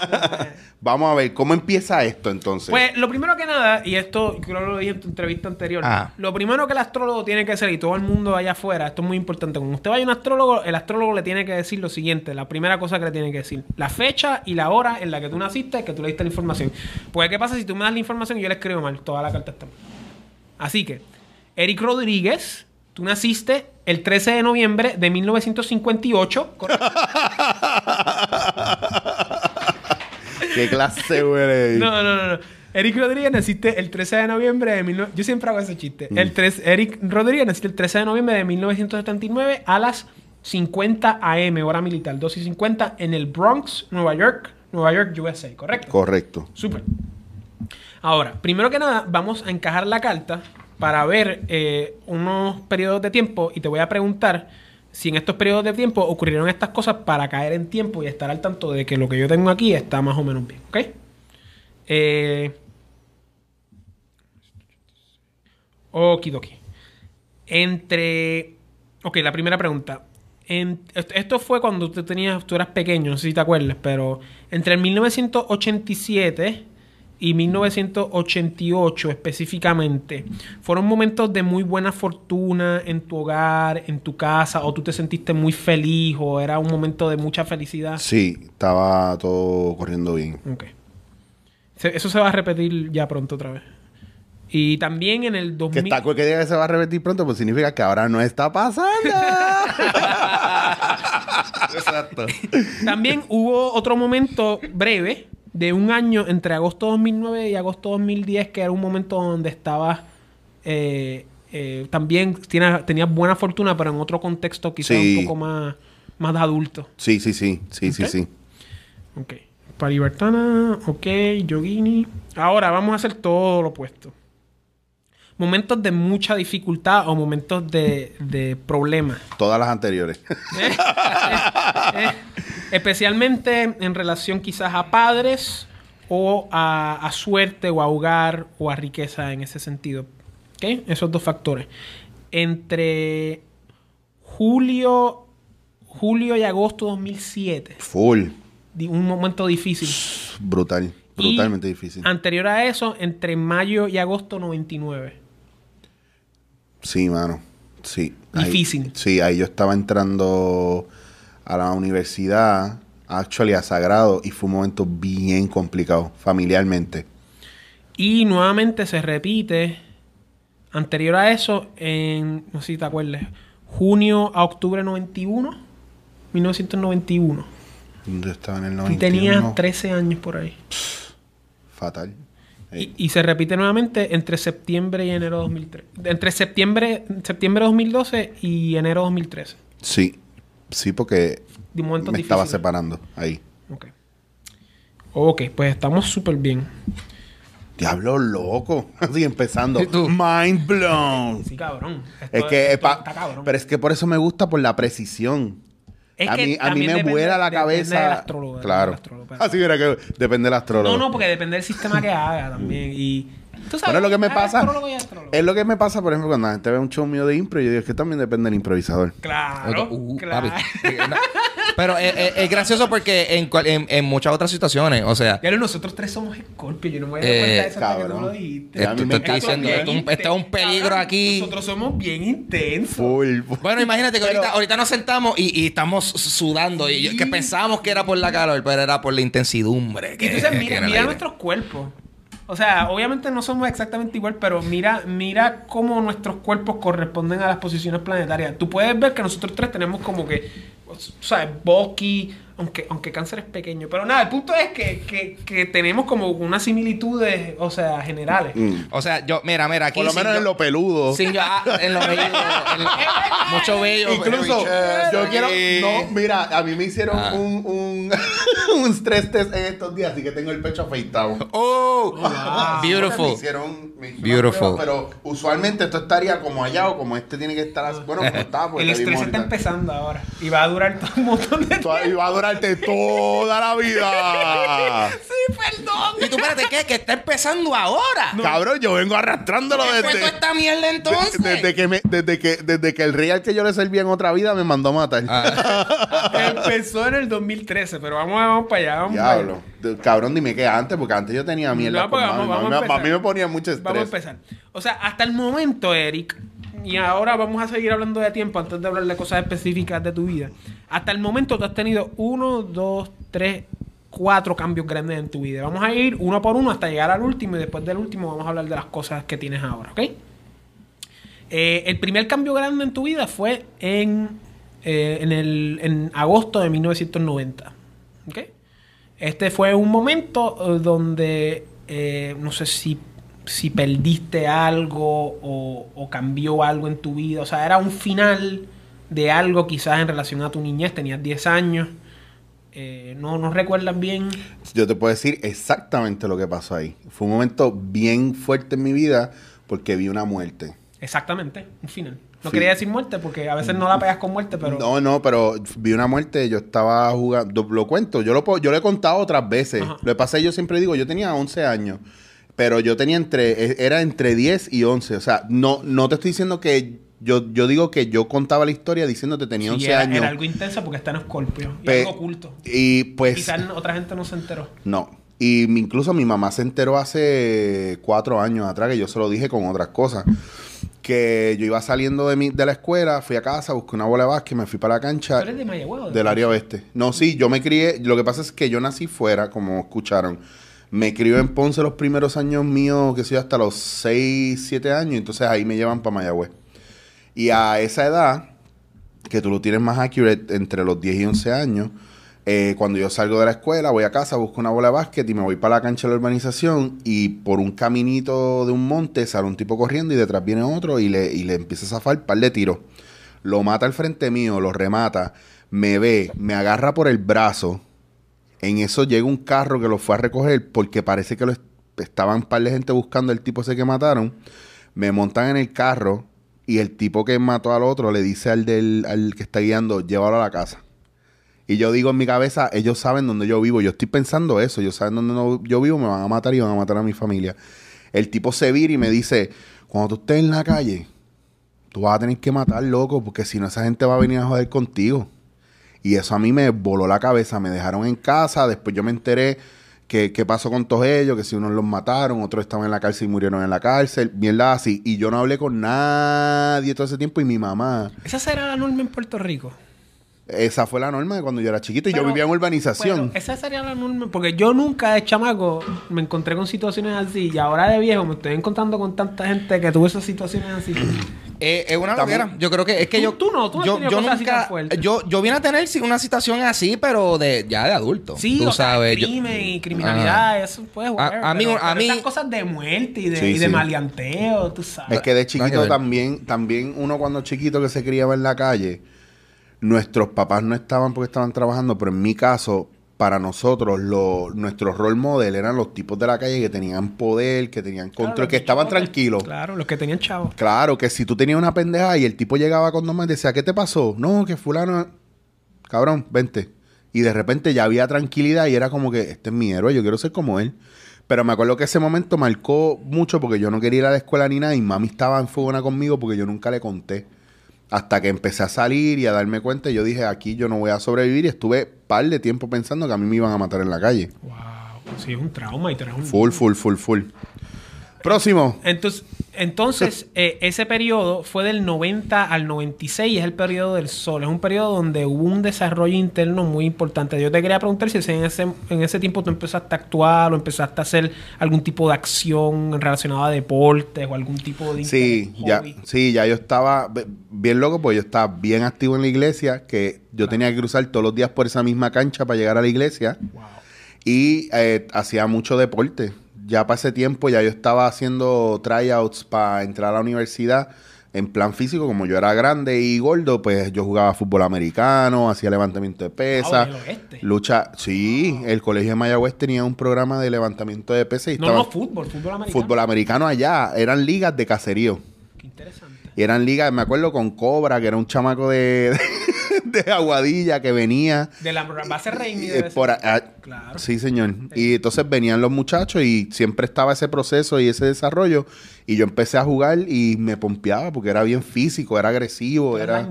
Vamos a ver, ¿cómo empieza esto entonces? Pues lo primero que nada, y esto creo que lo dije en tu entrevista anterior, Ah. lo primero que el astrólogo tiene que hacer, y todo el mundo allá afuera, esto es muy importante, cuando usted vaya a un astrólogo, el astrólogo le tiene que decir lo siguiente, la primera cosa que le tiene que decir, la fecha y la hora en la que tú naciste, que tú le diste la información. Pues, ¿qué pasa si tú me das la información y yo le escribo mal? Toda la carta está mal. Así que, Eric Rodríguez, tú naciste el 13 de noviembre de 1958, ¿correcto? ¿Qué clase, güey? No, no, no, no. Eric Rodríguez naciste el 13 de noviembre de... 19... Yo siempre hago ese chiste. Mm. El 3... Eric Rodríguez naciste el 13 de noviembre de 1979 a las 50 AM, hora militar, 2 y 50, en el Bronx, Nueva York, Nueva York, USA, ¿correcto? Correcto. Súper. Ahora, primero que nada, vamos a encajar la carta para ver eh, unos periodos de tiempo y te voy a preguntar si en estos periodos de tiempo ocurrieron estas cosas para caer en tiempo y estar al tanto de que lo que yo tengo aquí está más o menos bien, ¿ok? Eh... Okidoki. Entre... Ok, la primera pregunta. Esto fue cuando tú tenías, tú eras pequeño, no sé si te acuerdas, pero entre el 1987 y 1988 específicamente, ¿fueron momentos de muy buena fortuna en tu hogar, en tu casa, o tú te sentiste muy feliz, o era un momento de mucha felicidad? Sí, estaba todo corriendo bien. Ok. Se- Eso se va a repetir ya pronto otra vez. Y también en el Que 2000... está que diga que se va a repetir pronto, pues significa que ahora no está pasando. Exacto. También hubo otro momento breve de un año entre agosto 2009 y agosto 2010 que era un momento donde estabas eh, eh, también tenías buena fortuna pero en otro contexto quizás Sí. un poco más, más de adulto. sí, sí, sí, sí, sí, Ok. sí. Ok. Paribertana, ok, Yogini. Ahora vamos a hacer todo lo opuesto. Momentos de mucha dificultad o momentos de, de problemas. Todas las anteriores. Eh, eh, especialmente en relación quizás a padres o a, a suerte o a hogar o a riqueza en ese sentido. ¿Ok? Esos dos factores. Entre julio, julio y agosto 2007, Full. un momento difícil. Brutal. Y Brutalmente difícil. Anterior a eso, entre mayo y agosto 99. Sí, mano. Sí. Ahí- Difícil. sí, ahí yo estaba entrando a la universidad, actually a Sagrado, y fue un momento bien complicado, familiarmente. Y nuevamente se repite, anterior a eso, en, no sé si te acuerdas, junio a octubre 91, 1991. Yo estaba en el Y 91. tenías 13 años por ahí. Fatal. Y, y se repite nuevamente entre septiembre y enero 2003. Entre septiembre, septiembre 2012 y enero 2013. Sí. Sí, porque De me estaba separando ahí. Ok. Ok, pues estamos súper bien. Diablo loco. Así empezando. Mind blown. Sí, cabrón. Esto- Es que, esto está cabrón. pero es que por eso me gusta por la precisión. Es a que mí, a mí me depende- vuela la depende cabeza. del astrólogo, depende claro. del astrólogo, Así era que depende del astrólogo. No, no, porque depende del sistema que haga también. Y. ¿tú sabes? Bueno, lo que me Hay pasa. y. Es lo que me pasa, por ejemplo, cuando la gente ve un show mío de impro, yo digo es que también depende del improvisador. Claro. Uh, claro. papi. Pero es, es- es gracioso porque en, cual- en, en muchas otras situaciones, o sea, Ya nosotros tres somos Scorpio. Yo no me voy a dar Eh, cuenta de eso hasta que tú cabrón. lo dijiste. Eh, me estoy diciendo, esto es un- este es un peligro Cabrón, aquí. Nosotros somos bien intensos. Full. Bueno, imagínate que Pero- ahorita, ahorita nos sentamos y, y estamos sudando y que pensábamos que era por la calor, pero era por la intensidumbre. Y Que, entonces que mira, mira nuestros cuerpos. O sea, obviamente no somos exactamente igual, pero mira, mira cómo nuestros cuerpos corresponden a las posiciones planetarias. Tú puedes ver que nosotros tres tenemos como que, ¿sabes? Bulky, Aunque, aunque cáncer es pequeño. Pero nada, el punto es que, que, que tenemos como unas similitudes, o sea, generales. Mm. O sea, yo, mira, mira, aquí. Por lo menos yo- en lo peludo. sin yo- ah, en lo bello. en lo- mucho bello. Incluso, yo quiero. Sí. No, mira, a mí me hicieron Ah. un, un, un stress test en estos días, así que tengo el pecho afeitado. Oh, beautiful. hicieron, me hicieron Beautiful. prueba, pero usualmente esto estaría como allá o como este tiene que estar así. Bueno, como está, porque el te estrés está empezando ahora. Y va a durar todo un montón de Tú- Y va a durarte toda la vida. Sí, perdón. ¿Y tú espérate qué? Que está empezando ahora. Cabrón, yo vengo arrastrándolo ¿Qué fue desde. toda esta mierda entonces? de- Desde que, me, desde, que, desde que el rey al que yo le servía en otra vida me mandó a matar. Ah, Empezó en el 2013, pero vamos, vamos para allá. Vamos para allá. Diablo. Cabrón, dime qué antes, porque antes yo tenía mierda No, con pues mami. vamos- a empezar. a mí me ponía mucho estrés. Vamos a empezar. O sea, hasta el momento, Eric, y ahora vamos a seguir hablando de tiempo antes de hablar de cosas específicas de tu vida. Hasta el momento tú has tenido uno, dos, tres, cuatro cambios grandes en tu vida. Vamos a ir uno por uno hasta llegar al último y después del último vamos a hablar de las cosas que tienes ahora, ¿ok? Eh, el primer cambio grande en tu vida fue en, eh, en, el, en agosto de 1990. ¿ok? Este fue un momento eh, donde no sé si, si perdiste algo o, o cambió algo en tu vida. O sea, era un final de algo quizás en relación a tu niñez. Tenías 10 años. Eh, no, no recuerdas bien. Yo te puedo decir exactamente lo que pasó ahí. Fue un momento bien fuerte en mi vida porque vi una muerte. Exactamente, un final. No Sí. quería decir muerte porque a veces no la pegas con muerte, pero... No, no, pero vi una muerte, yo estaba jugando, lo cuento, yo lo, yo lo he contado otras veces. Ajá. Lo que pasa es que yo siempre digo, yo tenía 11 años, pero yo tenía entre, e- era entre 10 y 11. O sea, no, no te estoy diciendo que, yo, yo digo que yo contaba la historia diciéndote tenía Sí, 11 era, años. era algo intenso porque está en Escorpio. Y Pe- algo oculto. Y pues... Quizás otra gente no se enteró. No. Y incluso mi mamá se enteró hace cuatro años atrás, que yo se lo dije con otras cosas. Que yo iba saliendo de, mi, de la escuela, fui a casa, busqué una bola de básquet, me fui para la cancha ¿Tú eres de Mayagüez? del área oeste. No, sí, yo me crié. Lo que pasa es que yo nací fuera, como escucharon. Me crió en Ponce los primeros años míos, que sé hasta los 6, 7 años. Entonces ahí me llevan para Mayagüez. Y a esa edad, que tú lo tienes más accurate, entre los 10 y 11 años, eh, cuando yo salgo de la escuela, voy a casa, busco una bola de básquet y me voy para la cancha de la urbanización y por un caminito de un monte sale un tipo corriendo y detrás viene otro y le, y le empieza a zafar un par de tiros. Lo mata al frente mío, lo remata, me ve, me agarra por el brazo. En eso llega un carro que lo fue a recoger porque parece que lo est- estaban un par de gente buscando el tipo ese que mataron. Me montan en el carro y el tipo que mató al otro le dice al, del, al que está guiando, llévalo a la casa. Y yo digo en mi cabeza, ellos saben dónde yo vivo. Yo estoy pensando eso. Ellos saben dónde no- yo vivo, me van a matar y van a matar a mi familia. El tipo se vira y me dice, cuando tú estés en la calle, tú vas a tener que matar, loco, porque si no esa gente va a venir a joder contigo. Y eso a mí me voló la cabeza. Me dejaron en casa, después yo me enteré que qué pasó con todos ellos, que si unos los mataron, otros estaban en la cárcel y murieron en la cárcel, mierda así. Y yo no hablé con nadie todo ese tiempo y mi mamá. Esa será la norma en Puerto Rico. Esa fue la norma de cuando yo era chiquito y yo vivía en urbanización. Pero esa sería la norma. Porque yo nunca de chamaco me encontré con situaciones así. Y ahora de viejo me estoy encontrando con tanta gente que tuvo esas situaciones así. Eh, es una También- loquera. Yo creo que es que Tú- yo. tú no, tú no has yo, yo nunca. Yo, yo vine a tener sí, una situación así, pero de ya de adulto. Sí, tú o sea, sabes. yo- crimen y criminalidad, eso pues, whatever, a mí- pero- a pero mí- esas cosas de muerte y de, Sí, y de sí. maleanteo, tú sabes. Es que de que chiquito también, también uno cuando chiquito que se criaba en la calle, nuestros papás no estaban porque estaban trabajando, pero en mi caso, para nosotros, lo, nuestro role model eran los tipos de la calle que tenían poder, que tenían control, que estaban tranquilos. Claro, los que tenían chavos. Claro, que si tú tenías una pendeja y el tipo llegaba con dos más y decía, ¿qué te pasó? No, que fulano... Cabrón, vente. Y de repente ya había tranquilidad y era como que, este es mi héroe, yo quiero ser como él. Pero me acuerdo que ese momento marcó mucho porque yo no quería ir a la escuela ni nada y mami estaba en fogona conmigo porque yo nunca le conté. Hasta que empecé a salir y a darme cuenta, yo dije, aquí yo no voy a sobrevivir y estuve par de tiempo pensando que a mí me iban a matar en la calle. Wow, sí, es un trauma y tú eres un... Full, full, full, full. Próximo. Entonces, entonces eh, ese periodo fue del 90 al 96 y es el periodo del sol. Es un periodo donde hubo un desarrollo interno muy importante. Yo te quería preguntar si en ese, en ese tiempo tú empezaste a actuar o empezaste a hacer algún tipo de acción relacionada a deportes o algún tipo de... Sí, ya, sí, ya yo estaba bien loco porque yo estaba bien activo en la iglesia, que yo tenía que cruzar todos los días por esa misma cancha para llegar a la iglesia. Wow. Y eh, hacía mucho deporte. Ya para ese tiempo ya yo estaba haciendo tryouts para entrar a la universidad en plan físico. Como yo era grande y gordo, pues yo jugaba fútbol americano, hacía levantamiento de pesas. el oeste. lucha, sí, el colegio de Mayagüez tenía un programa de levantamiento de pesas y No, no, fútbol, fútbol americano. fútbol americano allá. Eran ligas de caserío. Qué interesante. Y eran ligas, me acuerdo con Cobra, que era un chamaco de, de Aguadilla que venía. De la base eh, por a- Claro. Sí, señor. Y entonces venían los muchachos y siempre estaba ese proceso y ese desarrollo. Y yo empecé a jugar y me pompeaba porque era bien físico, era agresivo, Era.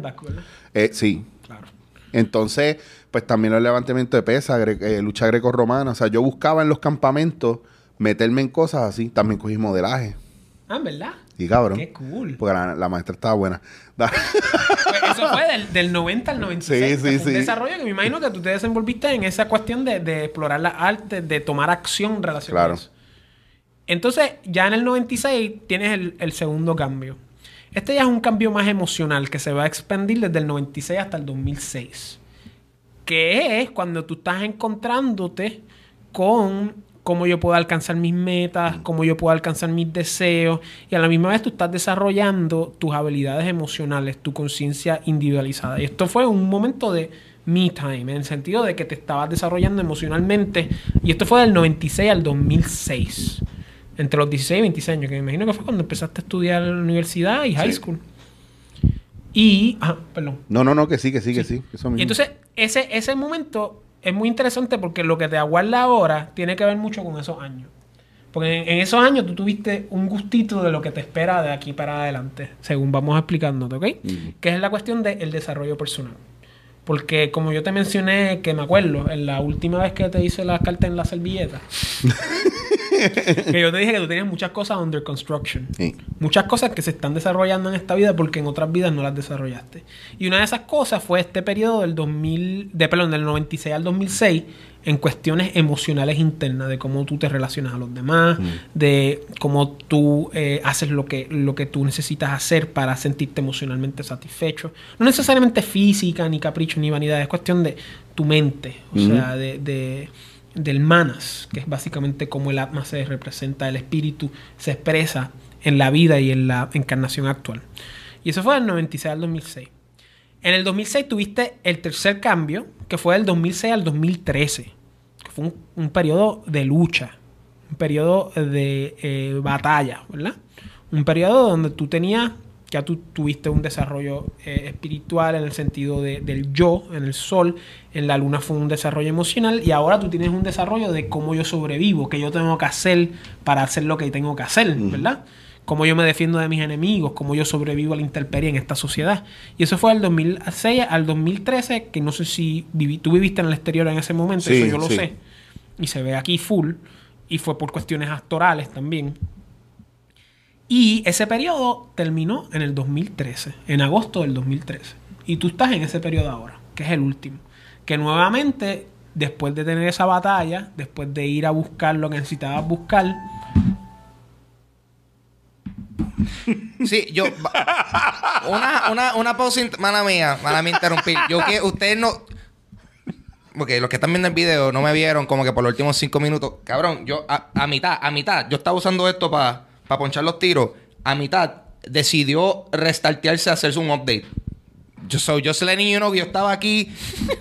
Eh, sí. Claro. Entonces, pues también el levantamiento de pesas, gre- eh, lucha grecorromana. O sea, yo buscaba en los campamentos meterme en cosas así. También cogí modelaje. Ah, ¿en verdad? Y cabrón. Qué cool. Porque la, la maestra estaba buena. Pues eso fue del, del 90 al 96. Sí, sí, sí. desarrollo que me imagino que tú te desenvolviste en esa cuestión de, de explorar la arte, de tomar acción relacionada Claro. a eso. Entonces, ya en el 96 tienes el, el segundo cambio. Este ya es un cambio más emocional que se va a expandir desde el 96 hasta el 2006. Que es cuando tú estás encontrándote con cómo yo puedo alcanzar mis metas, cómo yo puedo alcanzar mis deseos. Y a la misma vez tú estás desarrollando tus habilidades emocionales, tu conciencia individualizada. Y esto fue un momento de me time, en el sentido de que te estabas desarrollando emocionalmente. Y esto fue del 96 al 2006. Entre los 16 y 26 años, que me imagino que fue cuando empezaste a estudiar en la universidad y high Sí. school. Y, ajá, perdón. No, no, no, que sí, que sí, que sí. Eso mismo. Y entonces, ese, ese momento es muy interesante porque lo que te aguarda ahora tiene que ver mucho con esos años. Porque en, en esos años tú tuviste un gustito de lo que te espera de aquí para adelante, según vamos explicándote, ¿ok? Que es la cuestión del desarrollo personal. Porque como yo te mencioné, que me acuerdo, en la última vez que te hice la carta en la servilleta, que yo te dije que tú tenías muchas cosas under construction. Sí. Muchas cosas que se están desarrollando en esta vida porque en otras vidas no las desarrollaste. Y una de esas cosas fue este periodo del 2000, de, perdón, del 96 al 2006 en cuestiones emocionales internas, de cómo tú te relacionas a los demás, de cómo tú eh, haces lo que, lo que tú necesitas hacer para sentirte emocionalmente satisfecho. No necesariamente física, ni capricho, ni vanidad, es cuestión de tu mente, o sea, de, de- del manas, que es básicamente cómo el atma se representa, el espíritu se expresa en la vida y en la encarnación actual. Y eso fue del 96 al 2006. En el 2006 tuviste el tercer cambio, que fue del 2006 al 2013, que fue un, periodo de lucha, un periodo de eh, batalla, ¿verdad? Un periodo donde tú tenías, ya tú tuviste un desarrollo eh, espiritual en el sentido de- del yo, en el sol, en la luna fue un desarrollo emocional y ahora tú tienes un desarrollo de cómo yo sobrevivo, qué yo tengo que hacer para hacer lo que tengo que hacer, ¿verdad? cómo yo me defiendo de mis enemigos, cómo yo sobrevivo a la intemperie en esta sociedad. Y eso fue del 2006 al 2013, que no sé si viví, tú viviste en el exterior en ese momento, Sí, eso yo lo sí. sé. Y se ve aquí full, y fue por cuestiones actorales también. Y ese periodo terminó en el 2013, en agosto del 2013. Y tú estás en ese periodo ahora, que es el último. Que nuevamente, después de tener esa batalla, después de ir a buscar lo que necesitabas buscar, Sí, yo. Una, una, una pausa. Mala mía, mala mía interrumpir. Yo que ustedes no. Porque los que están viendo el video no me vieron como que por los últimos cinco minutos. Cabrón, yo a, a mitad, a mitad, yo estaba usando esto para ponchar los tiros. A mitad decidió restartearse a hacerse un update. Yo soy letting you know que yo estaba aquí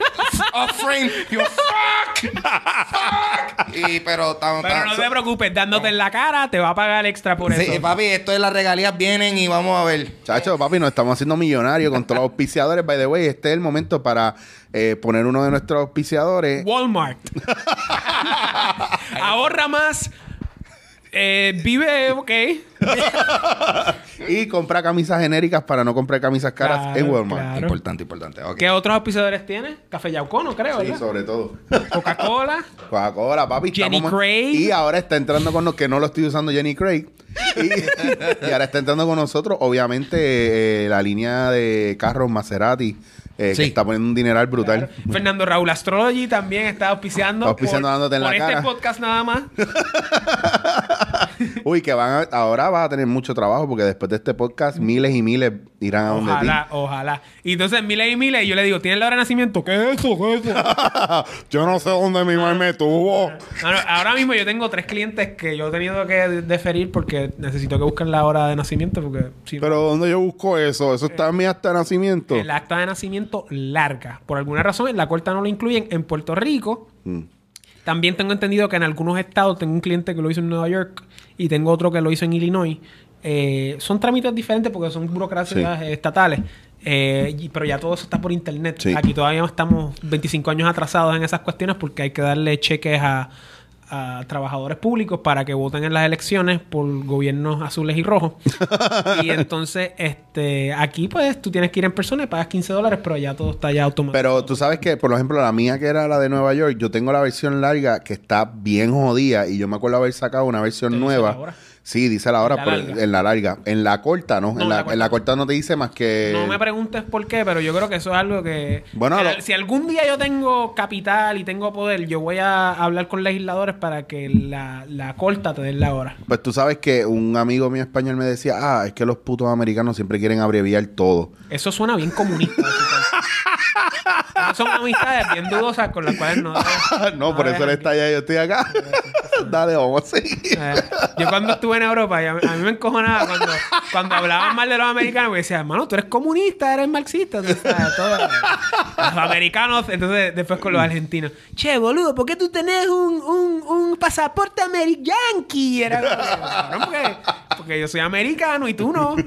off frame. Yo, fuck, fuck. Y pero. Pero no te preocupes, dándote en la cara, te va a pagar extra por Sí, eso. papi, esto de las regalías vienen y vamos a ver. Chacho, papi, nos estamos haciendo millonarios con todos los auspiciadores. By the way, este es el momento para eh, poner uno de nuestros auspiciadores. Walmart. Ahorra más. Eh, vive, ok. Y compra camisas genéricas para no comprar camisas caras Claro, en Walmart. claro. Importante, importante. Ok. ¿Qué otros auspiciadores tienes? Café Yaucono, creo, Sí, ¿verdad? sobre todo. Coca-Cola. Coca-Cola, papi. Jenny estamos- Craig. Y ahora está entrando con los que no lo estoy usando Jenny Craig. y, y ahora está entrando con nosotros, obviamente, eh, la línea de carros Maserati, eh, Sí. que está poniendo un dineral brutal. Fernando Raúl Astrology también está auspiciando. Está auspiciando por, dándote en por la este cara. podcast nada más. Uy, que van a- ahora vas a tener mucho trabajo porque después de este podcast miles y miles irán a donde ti. Ojalá, ojalá. Y entonces miles y miles, y yo le digo, ¿tienes la hora de nacimiento? ¿Qué es eso? ¿Qué es eso? Yo no sé dónde mi mamá me tuvo. No, no, ahora mismo yo tengo tres clientes que yo he tenido que deferir porque necesito que busquen la hora de nacimiento porque si no- Pero ¿dónde yo busco eso? Eso está en mi acta de nacimiento. el acta de nacimiento larga. Por alguna razón en la corta no lo incluyen. En Puerto Rico Mm. También tengo entendido que en algunos estados tengo un cliente que lo hizo en Nueva York y tengo otro que lo hizo en Illinois. Eh, son trámites diferentes porque son burocracias Sí. eh, estatales. Eh, y- pero ya todo eso está por internet. Sí. Aquí todavía estamos 25 años atrasados en esas cuestiones porque hay que darle cheques a, a trabajadores públicos para que voten en las elecciones por gobiernos azules y rojos. y entonces, este, aquí pues tú tienes que ir en persona y pagas 15 dólares, pero ya todo está ya automático. Pero tú sabes que, por ejemplo, la mía que era la de Nueva York, yo tengo la versión larga que está bien jodida y yo me acuerdo haber sacado una versión ¿Te dice nueva. Sí, dice la hora, la pero larga? en la larga. En la corta, ¿no? No, en, la, en la no. corta no te dice más que... No me preguntes por qué, pero yo creo que eso es algo que... Bueno, que lo- Si algún día yo tengo capital y tengo poder, yo voy a hablar con legisladores para que la, la corta te den la hora. Pues tú sabes que un amigo mío español me decía, ah, es que los putos americanos siempre quieren abreviar todo. Eso suena bien comunista. Son amistades bien dudosas con las cuales no... no, por eso él está allá y yo estoy acá. Dale, vamos a seguir. Eh, yo cuando estuve en Europa, a, a mí me encojonaba cuando, cuando hablaban mal de los americanos, me decían, hermano, tú eres comunista, eres marxista. tú sabes, todo. Los americanos, entonces después con los argentinos, che, boludo, ¿por qué tú tenés un, un, un pasaporte americano? Era como que, "Cabrón, porque, porque yo soy americano y tú no.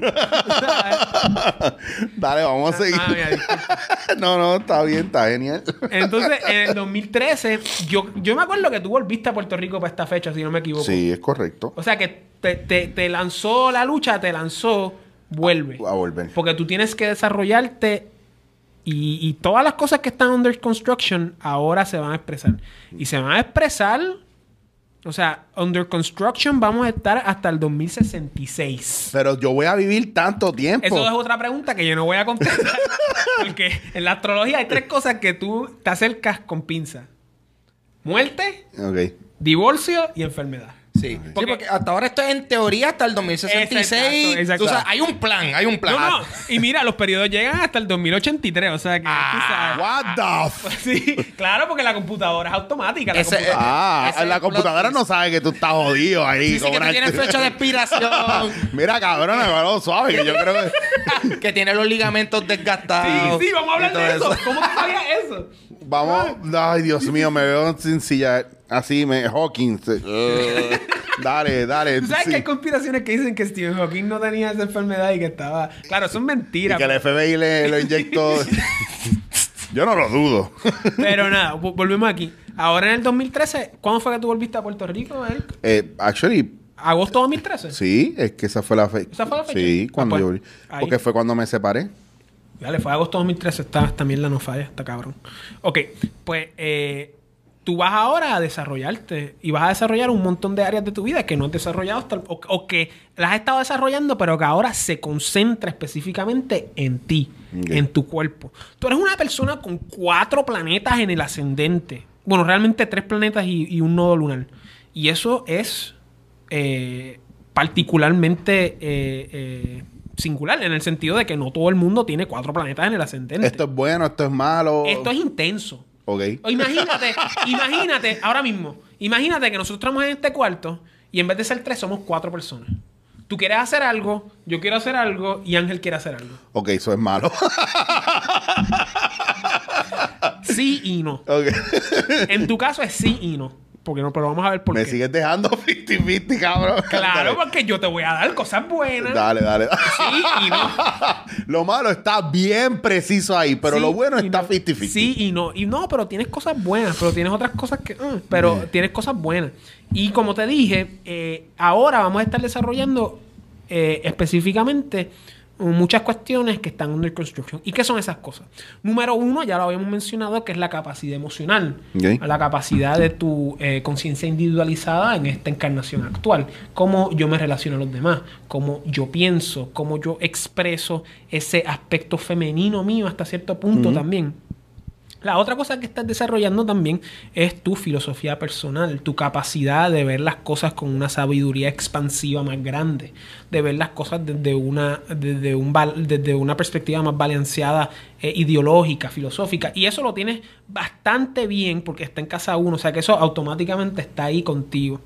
Dale, vamos a seguir. Ah, mira, disculpa. no, no, está bien, está genial. Entonces, en el 2013, yo, yo me acuerdo que tú volviste a Puerto Rico para esta fecha, si no me equivoco. Sí, es correcto. O sea que te, te- te lanzó la lucha, te lanzó, vuelve. A volver. Porque tú tienes que desarrollarte y, y todas las cosas que están under construction ahora se van a expresar. Y se van a expresar, o sea, under construction vamos a estar hasta el 2066. Pero yo voy a vivir tanto tiempo. Eso es otra pregunta que yo no voy a contestar. porque en la astrología hay tres cosas que tú te acercas con pinza. Muerte, divorcio y enfermedad. Sí. Porque- hasta ahora esto es en teoría hasta el 2066. Exacto, hay un plan, hay un plan. No, no. Y mira, los periodos llegan hasta el 2083. O sea que. Ah, sabes. What the f Sí, claro, porque la computadora es automática. La Ese- computadora- Ah, Ese la computadora no sabe que tú estás jodido ahí. Dice que tú tienes fecha de expiración. Mira, cabrón, me suave, que yo creo que... que tiene los ligamentos desgastados. Sí, sí, vamos a hablar de eso. ¿Cómo tú sabías eso? Vamos... Ay, Dios mío, me veo sin silla... Así, me... Hawkins. eh, dale, dale. ¿Tú sabes sí. que hay conspiraciones que dicen que Stephen Hawking no tenía esa enfermedad y que estaba. Claro, son Y mentiras. que el FBI le lo inyectó... yo no lo dudo. Pero nada, vo- volvemos aquí. Ahora en el 2013, ¿cuándo fue que tú volviste a Puerto Rico? Eric? Eh, actually... ¿Agosto 2013? Sí, es que esa fue la fecha. ¿Esa fue la fecha? Sí, Ah, cuando pues, yo... ahí. Porque fue cuando me separé. Dale, fue agosto 2013. Está, también la no falla, está cabrón. Ok, pues eh, tú vas ahora a desarrollarte y vas a desarrollar un montón de áreas de tu vida que no has desarrollado hasta el- o, o que las has estado desarrollando, pero que ahora se concentra específicamente en ti, en tu cuerpo. Tú eres una persona con cuatro planetas en el ascendente. Bueno, realmente tres planetas y, y un nodo lunar. Y eso es eh, particularmente eh, eh, singular en el sentido de que no todo el mundo tiene cuatro planetas en el ascendente. Esto es bueno, esto es malo. Esto es intenso. Ok. O imagínate, imagínate, ahora mismo, imagínate que nosotros estamos en este cuarto y en vez de ser tres somos cuatro personas. Tú quieres hacer algo, yo quiero hacer algo y Ángel quiere hacer algo. Ok, eso es malo. Sí y no. ok. En tu caso es sí y no. Porque no, pero vamos a ver por Me qué. sigues dejando 50-50, cabrón. Claro, Dale. porque yo te voy a dar cosas buenas. Dale, dale. Sí y no. lo malo está bien preciso ahí, pero Sí lo bueno está no. 50-50. Sí y no. Y no, pero tienes cosas buenas, pero tienes otras cosas que... mm, pero tienes cosas buenas. Y como te dije, eh, ahora vamos a estar desarrollando eh, específicamente muchas cuestiones que están under construction. ¿Y qué son esas cosas? Número uno, ya lo habíamos mencionado, que es la capacidad emocional. La capacidad de tu eh, conciencia individualizada en esta encarnación actual. Cómo yo me relaciono a los demás, cómo yo pienso, cómo yo expreso ese aspecto femenino mío hasta cierto punto también. La otra cosa que estás desarrollando también es tu filosofía personal, tu capacidad de ver las cosas con una sabiduría expansiva más grande, de ver las cosas desde una, desde un, desde una perspectiva más balanceada, eh, ideológica, filosófica. Y eso lo tienes bastante bien porque está en casa uno, o sea que eso automáticamente está ahí contigo.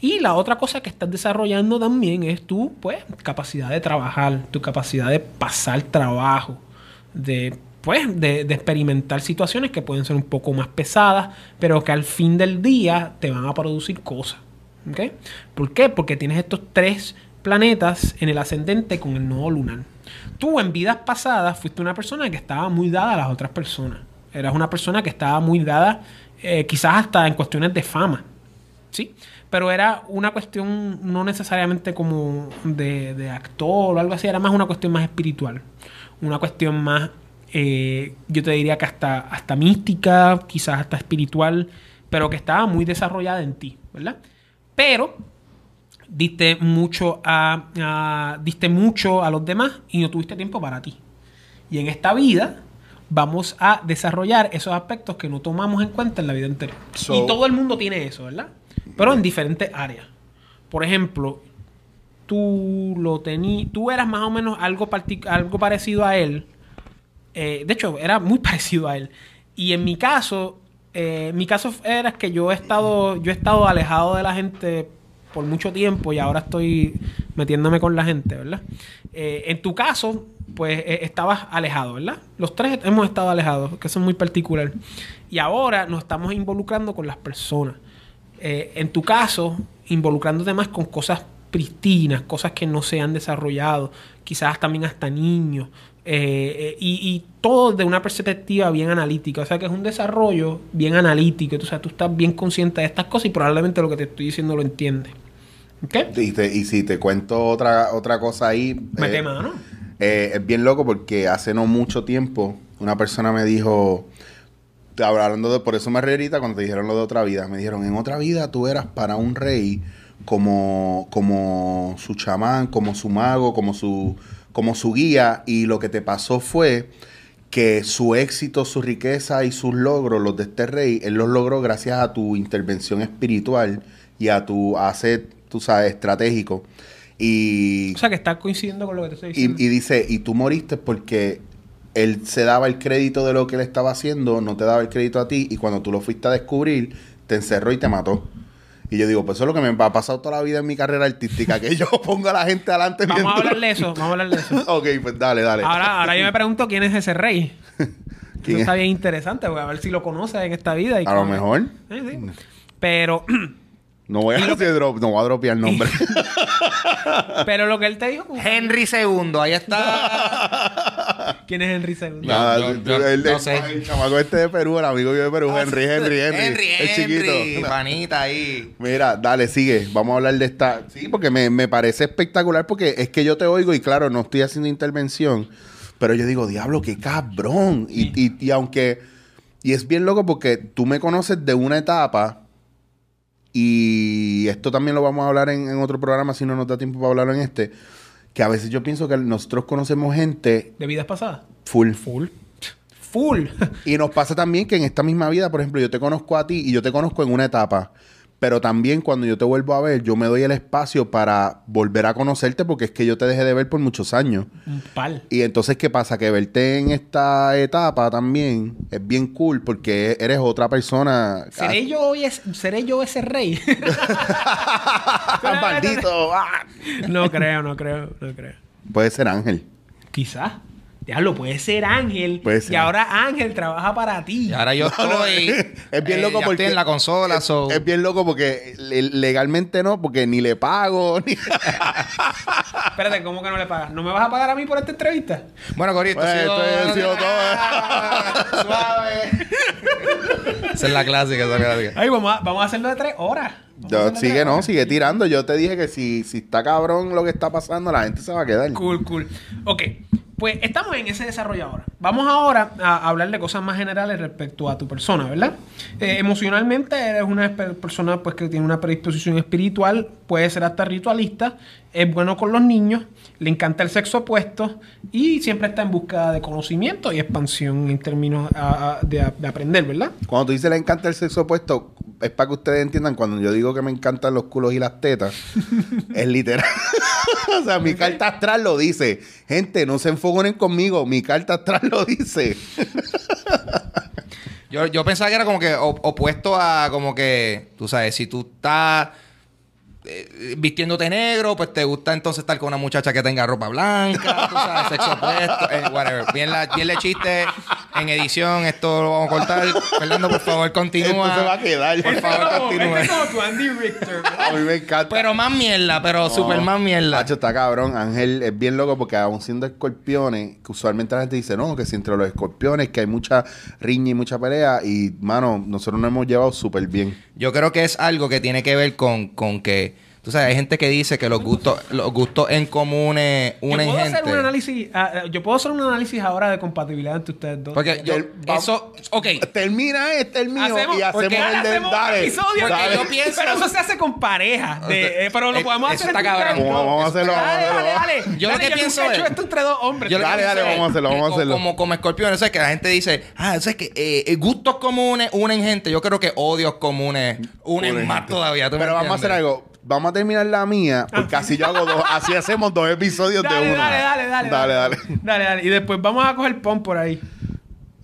Y la otra cosa que estás desarrollando también es tu pues, capacidad de trabajar, tu capacidad de pasar trabajo, de pues de, de experimentar situaciones que pueden ser un poco más pesadas, pero que al fin del día te van a producir cosas. ¿ok? ¿Por qué? Porque tienes estos tres planetas en el ascendente con el nodo lunar. Tú en vidas pasadas fuiste una persona que estaba muy dada a las otras personas. Eras una persona que estaba muy dada eh, quizás hasta en cuestiones de fama. ¿sí? Pero era una cuestión no necesariamente como de, de actor o algo así, era más una cuestión más espiritual. Una cuestión más, eh, yo te diría que hasta, hasta mística, quizás hasta espiritual, pero que estaba muy desarrollada en ti, ¿verdad? Pero diste mucho a, a- diste mucho a los demás y no tuviste tiempo para ti. Y en esta vida vamos a desarrollar esos aspectos que no tomamos en cuenta en la vida anterior. So- y todo el mundo tiene eso, ¿verdad? Pero en diferentes áreas. Por ejemplo, tú lo tení, tú eras más o menos algo, algo parecido a él. Eh, de hecho, era muy parecido a él. Y en mi caso, eh, mi caso era que yo he estado, yo he estado alejado de la gente por mucho tiempo y ahora estoy metiéndome con la gente, ¿verdad? Eh, en tu caso, pues estabas alejado, ¿verdad? Los tres hemos estado alejados, que eso es muy particular. Y ahora nos estamos involucrando con las personas. En tu caso, involucrándote más con cosas pristinas, cosas que no se han desarrollado, quizás también hasta niños, eh, eh, y, y todo de una perspectiva bien analítica, o sea que es un desarrollo bien analítico, o sea, tú estás bien consciente de estas cosas y probablemente lo que te estoy diciendo lo entiendes. ¿Ok? Y, te- y si te cuento otra, otra cosa ahí. Mete eh, mano. eh, es bien loco porque hace no mucho tiempo una persona me dijo. Hablando de. Por eso me reí ahorita cuando te dijeron lo de otra vida. Me dijeron: En otra vida tú eras para un rey como, como su chamán, como su mago, como su, como su guía. Y lo que te pasó fue que su éxito, su riqueza y sus logros, los de este rey, él los logró gracias a tu intervención espiritual y a tu hacer, tú sabes, estratégico. Y, O sea que está coincidiendo con lo que te estoy y, diciendo. y dice, y tú moriste porque él se daba el crédito de lo que él estaba haciendo, no te daba el crédito a ti, y cuando tú lo fuiste a descubrir, te encerró y te mató. Y yo digo, pues eso es lo que me ha pasado toda la vida en mi carrera artística, que yo pongo a la gente adelante vamos a hablar de eso, vamos a hablar de eso. ok, pues dale, dale. Ahora, ahora yo me pregunto quién es ese rey. ¿Quién Eso está es? bien interesante, porque a ver si lo conoces en esta vida. y A lo mejor. Sí, sí. Pero, No voy a hacer drop, no voy a dropear el nombre. pero lo que él te dijo. Henry II, ahí está. ¿Quién es Henry II? Nada, yo- tú- yo el, no sé. el chamaco este de Perú, el amigo mío de Perú, Henry, Henry, Henry, Henry, el chiquito. Henry, panita ahí. Mira, dale, sigue. Vamos a hablar de esta. Sí, porque me, me parece espectacular porque es que yo te oigo y claro, no estoy haciendo intervención, pero yo digo, diablo, qué cabrón. Y, y, y aunque... Y es bien loco porque tú me conoces de una etapa y esto también lo vamos a hablar en, en otro programa si no nos da tiempo para hablarlo en este, que a veces yo pienso que nosotros conocemos gente ¿De vidas pasadas? full. Full. Full. Y nos pasa también que en esta misma vida, por ejemplo, yo te conozco a ti y yo te conozco en una etapa. Pero también cuando yo te vuelvo a ver, yo me doy el espacio para volver a conocerte porque es que yo te dejé de ver por muchos años. Un pal. Y entonces, ¿qué pasa? Que verte en esta etapa también es bien cool porque eres otra persona. ¿Seré yo, hoy es- ¿Seré yo ese rey? ¡Maldito! No creo, no creo, no creo. Puede ser Ángel. Quizás. Diablo, puede ser Ángel. Puede ser. Y ahora Ángel trabaja para ti. Y ahora yo estoy. Es bien eh, loco porque. Estoy en la consola, es, so. es bien loco porque le- legalmente no, porque ni le pago, ni. Espérate, ¿cómo que no le pagas? ¿No me vas a pagar a mí por esta entrevista? Bueno, Corito, Pues, esto ha sido todo. Suave. Esa es la clásica, esa clásica. Ay, vamos a, vamos a hacerlo de tres horas. Yo, sigue, no, sigue tirando. Yo te dije que si, si está cabrón lo que está pasando, la gente se va a quedar. Cool, cool. Ok, pues estamos en ese desarrollo ahora. Vamos ahora a hablar de cosas más generales respecto a tu persona, ¿verdad? Eh, emocionalmente eres una persona pues que tiene una predisposición espiritual, puede ser hasta ritualista, es bueno con los niños, le encanta el sexo opuesto y siempre está en busca de conocimiento y expansión en términos a- a- de, de aprender, ¿verdad? Cuando tú dices le encanta el sexo opuesto, es para que ustedes entiendan, cuando yo digo que me encantan los culos y las tetas, es literal. o sea, mi carta astral lo dice. Gente, no se enfoquen conmigo, mi carta astral lo dice. Yo, yo pensaba que era como que op- opuesto a como que, tú sabes, si tú estás eh, vistiéndote negro, pues te gusta entonces estar con una muchacha que tenga ropa blanca, tú sabes, sexo opuesto, eh, whatever. Bien, la, bien le chiste en edición, esto lo vamos a cortar. Fernando, por favor, continúa. Esto se va a quedar. Por favor, este es como tu Andy Richter, ¿verdad? A mí me encanta. Pero más mierda, pero super más mierda. Hacho, está cabrón. Ángel es bien loco porque aún siendo escorpiones, que usualmente la gente dice, no, que si entre los escorpiones que hay mucha riña y mucha pelea. Y, mano, nosotros nos hemos llevado súper bien. Yo creo que es algo que tiene que ver con, con que, tú sabes, hay gente que dice que los gustos, los gustos en comunes Yo unen puedo gente. hacer un análisis, ah, ah, yo puedo hacer un análisis ahora de compatibilidad entre ustedes dos. Porque yo, eso, ok. Termina este, el mío, Hacemos- y hacemos el del Dale. episodio Dale. que yo pienso- Pero eso se hace con pareja. de- eh, pero lo Eh, podemos eso hacer está cabrón. Vamos a hacerlo, vamos a Dale, hacerlo. dale, dale. Yo lo Dale, que pienso nunca he hecho es- esto entre dos hombres. Yo lo Dale, dale, vamos a hacerlo, vamos a hacerlo. Como, como escorpión, eso es que la gente dice, ah, eso es que eh, gustos comunes unen gente. Yo creo que odios comunes unen más todavía. ¿tú me Pero vamos a hacer algo. Vamos a terminar la mía, porque así yo hago dos, así hacemos dos episodios Dale, de uno. dale, dale, dale. Dale, dale. Dale, dale. Y después vamos a coger pon por ahí.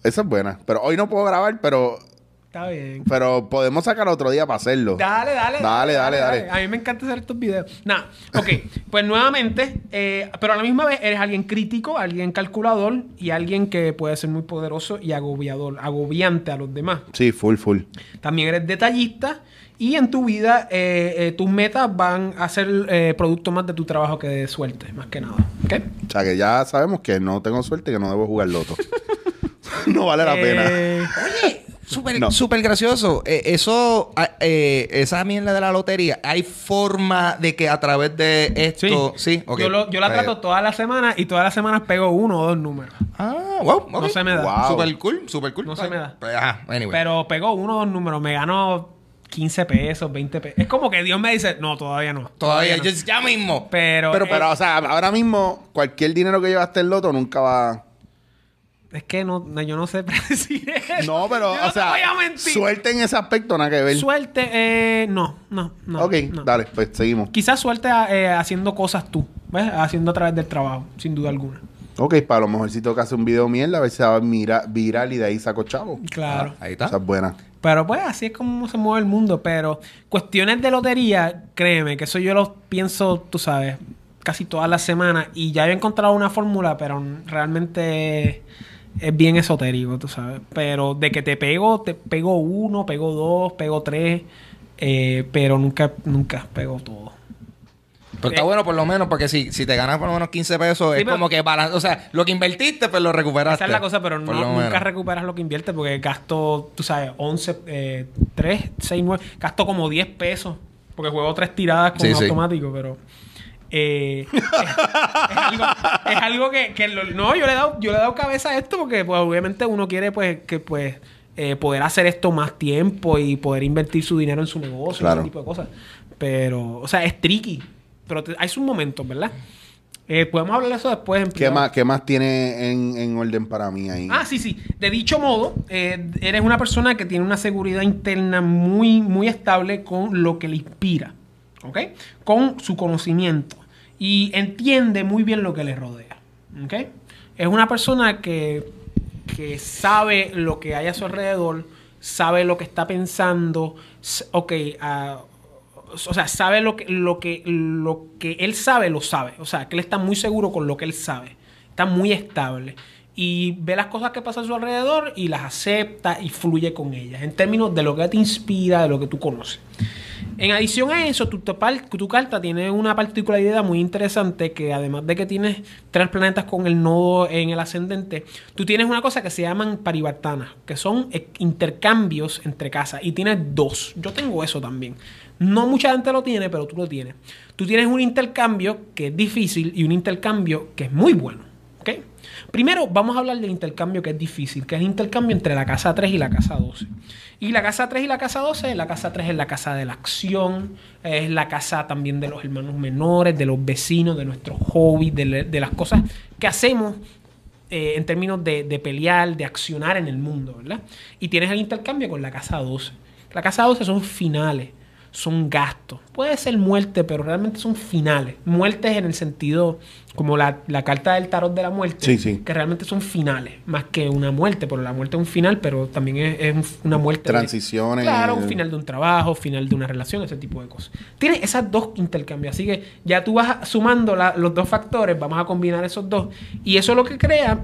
Esa es buena. Pero hoy no puedo grabar, pero, Está bien. pero podemos sacar otro día para hacerlo. Dale, dale, Dale, dale, dale. A mí me encanta hacer estos videos. Nada, ok. Pues nuevamente, eh, pero a la misma vez eres alguien crítico, alguien calculador y alguien que puede ser muy poderoso y agobiador, agobiante a los demás. Sí, full, full. También eres detallista y en tu vida eh, eh, tus metas van a ser eh, producto más de tu trabajo que de suerte, más que nada. ¿Ok? O sea que ya sabemos que no tengo suerte y que no debo jugar loto. no vale la pena. Eh, Oye, súper No. súper gracioso. Eh, eso, ah, eh, esa mierda de la lotería, ¿hay forma de que a través de esto... Sí, ok. yo, lo- yo la trato todas las semanas y todas las semanas pego uno o dos números. Ah, wow. No se me da. Wow. Super cool, super cool. No se me da. Pues, ajá, anyway. Pero pego uno o dos números, me gano 15 pesos, 20 pesos. Es como que Dios me dice, no, todavía no. Todavía, no". yo- ya mismo. Pero, Pero, pero, o sea, ahora mismo, cualquier dinero que llevaste el loto nunca va. es que no, no, yo no sé predecir eso. No, pero, Yo no o sea, voy a mentir. suerte en ese aspecto, nada que ver. Suerte, eh, no, no, no. ok, no. dale, pues seguimos. Quizás suerte eh, haciendo cosas tú, ¿ves? Haciendo a través del trabajo, sin duda alguna. Ok, para lo mejor si toca hacer un video mierda, a ver si se va a mira- viral y de ahí saco chavo. Claro. Ahí está. Esa es buena. Pero pues así es como se mueve el mundo. Pero cuestiones de lotería, créeme, que eso yo lo pienso, tú sabes, casi todas las semanas. Y ya he encontrado una fórmula, pero realmente es bien esotérico, tú sabes. Pero de que te pego, te pego uno, pego dos, pego tres. eh, pero nunca, nunca pego todo. Pero está Eh, bueno por lo menos, porque si, si te ganas por lo menos 15 pesos, Sí, es pero- como que balan- O sea, lo que invertiste, pues lo recuperaste. Esa es la cosa, pero no, nunca menos. recuperas lo que inviertes porque gasto, tú sabes, 11, eh, 3, 6, 9, gasto como 10 pesos porque juego tres tiradas con Sí, sí. automático, pero... eh, es, es algo, es algo que, que lo- no, yo le he dado, yo le he dado cabeza a esto porque pues obviamente uno quiere pues que pues eh, poder hacer esto más tiempo y poder invertir su dinero en su negocio, Claro. ese tipo de cosas. Pero, o sea, es tricky, pero te- hay sus momentos, ¿verdad? Eh, podemos hablar de eso después. En ¿Qué más, ¿Qué más tiene en, en orden para mí ahí? Ah, sí, sí. De dicho modo, eh, eres una persona que tiene una seguridad interna muy, muy estable con lo que le inspira, ¿ok? Con su conocimiento. Y entiende muy bien lo que le rodea, ¿ok? Es una persona que, que sabe lo que hay a su alrededor, sabe lo que está pensando, ok, ah, o sea, sabe lo que, lo que, lo que él sabe, lo sabe. O sea, que él está muy seguro con lo que él sabe. Está muy estable. Y ve las cosas que pasan a su alrededor y las acepta y fluye con ellas. En términos de lo que te inspira, de lo que tú conoces. En adición a eso, tu, tu carta tiene una particularidad muy interesante que además de que tienes tres planetas con el nodo en el ascendente, tú tienes una cosa que se llaman parivartanas, que son eh, intercambios entre casas y tienes dos. Yo tengo eso también. No mucha gente lo tiene, pero tú lo tienes. Tú tienes un intercambio que es difícil y un intercambio que es muy bueno. ¿ok? Primero, vamos a hablar del intercambio que es difícil, que es el intercambio entre la casa 3 y la casa 12. Y la casa 3 y la casa 12, la casa 3 es la casa de la acción, es la casa también de los hermanos menores, de los vecinos, de nuestros hobbies, de, las cosas que hacemos eh, en términos de, de pelear, de accionar en el mundo, ¿verdad? Y tienes el intercambio con la casa 12. La casa 12 son finales, son gastos. Puede ser muerte, pero realmente son finales. Muertes en el sentido, como la, la carta del tarot de la muerte, Sí, sí. que realmente son finales, más que una muerte, pero la muerte es un final, pero también es, es un- una muerte. de- Transiciones. Claro, un final de un trabajo, final de una relación, ese tipo de cosas. Tienes esas dos intercambios, así que ya tú vas sumando la- los dos factores, vamos a combinar esos dos, y eso lo que crea,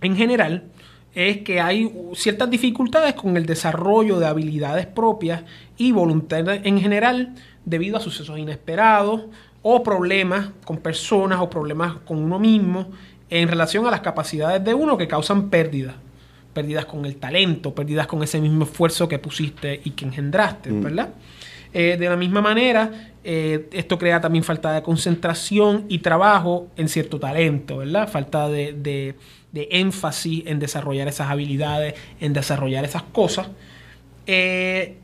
en general, es que hay ciertas dificultades con el desarrollo de habilidades propias y voluntad en general debido a sucesos inesperados o problemas con personas o problemas con uno mismo en relación a las capacidades de uno que causan pérdidas. Pérdidas con el talento, pérdidas con ese mismo esfuerzo que pusiste y que engendraste, ¿verdad? Eh, de la misma manera, eh, esto crea también falta de concentración y trabajo en cierto talento, ¿verdad? Falta de, de- de énfasis en desarrollar esas habilidades, en desarrollar esas cosas. Eh,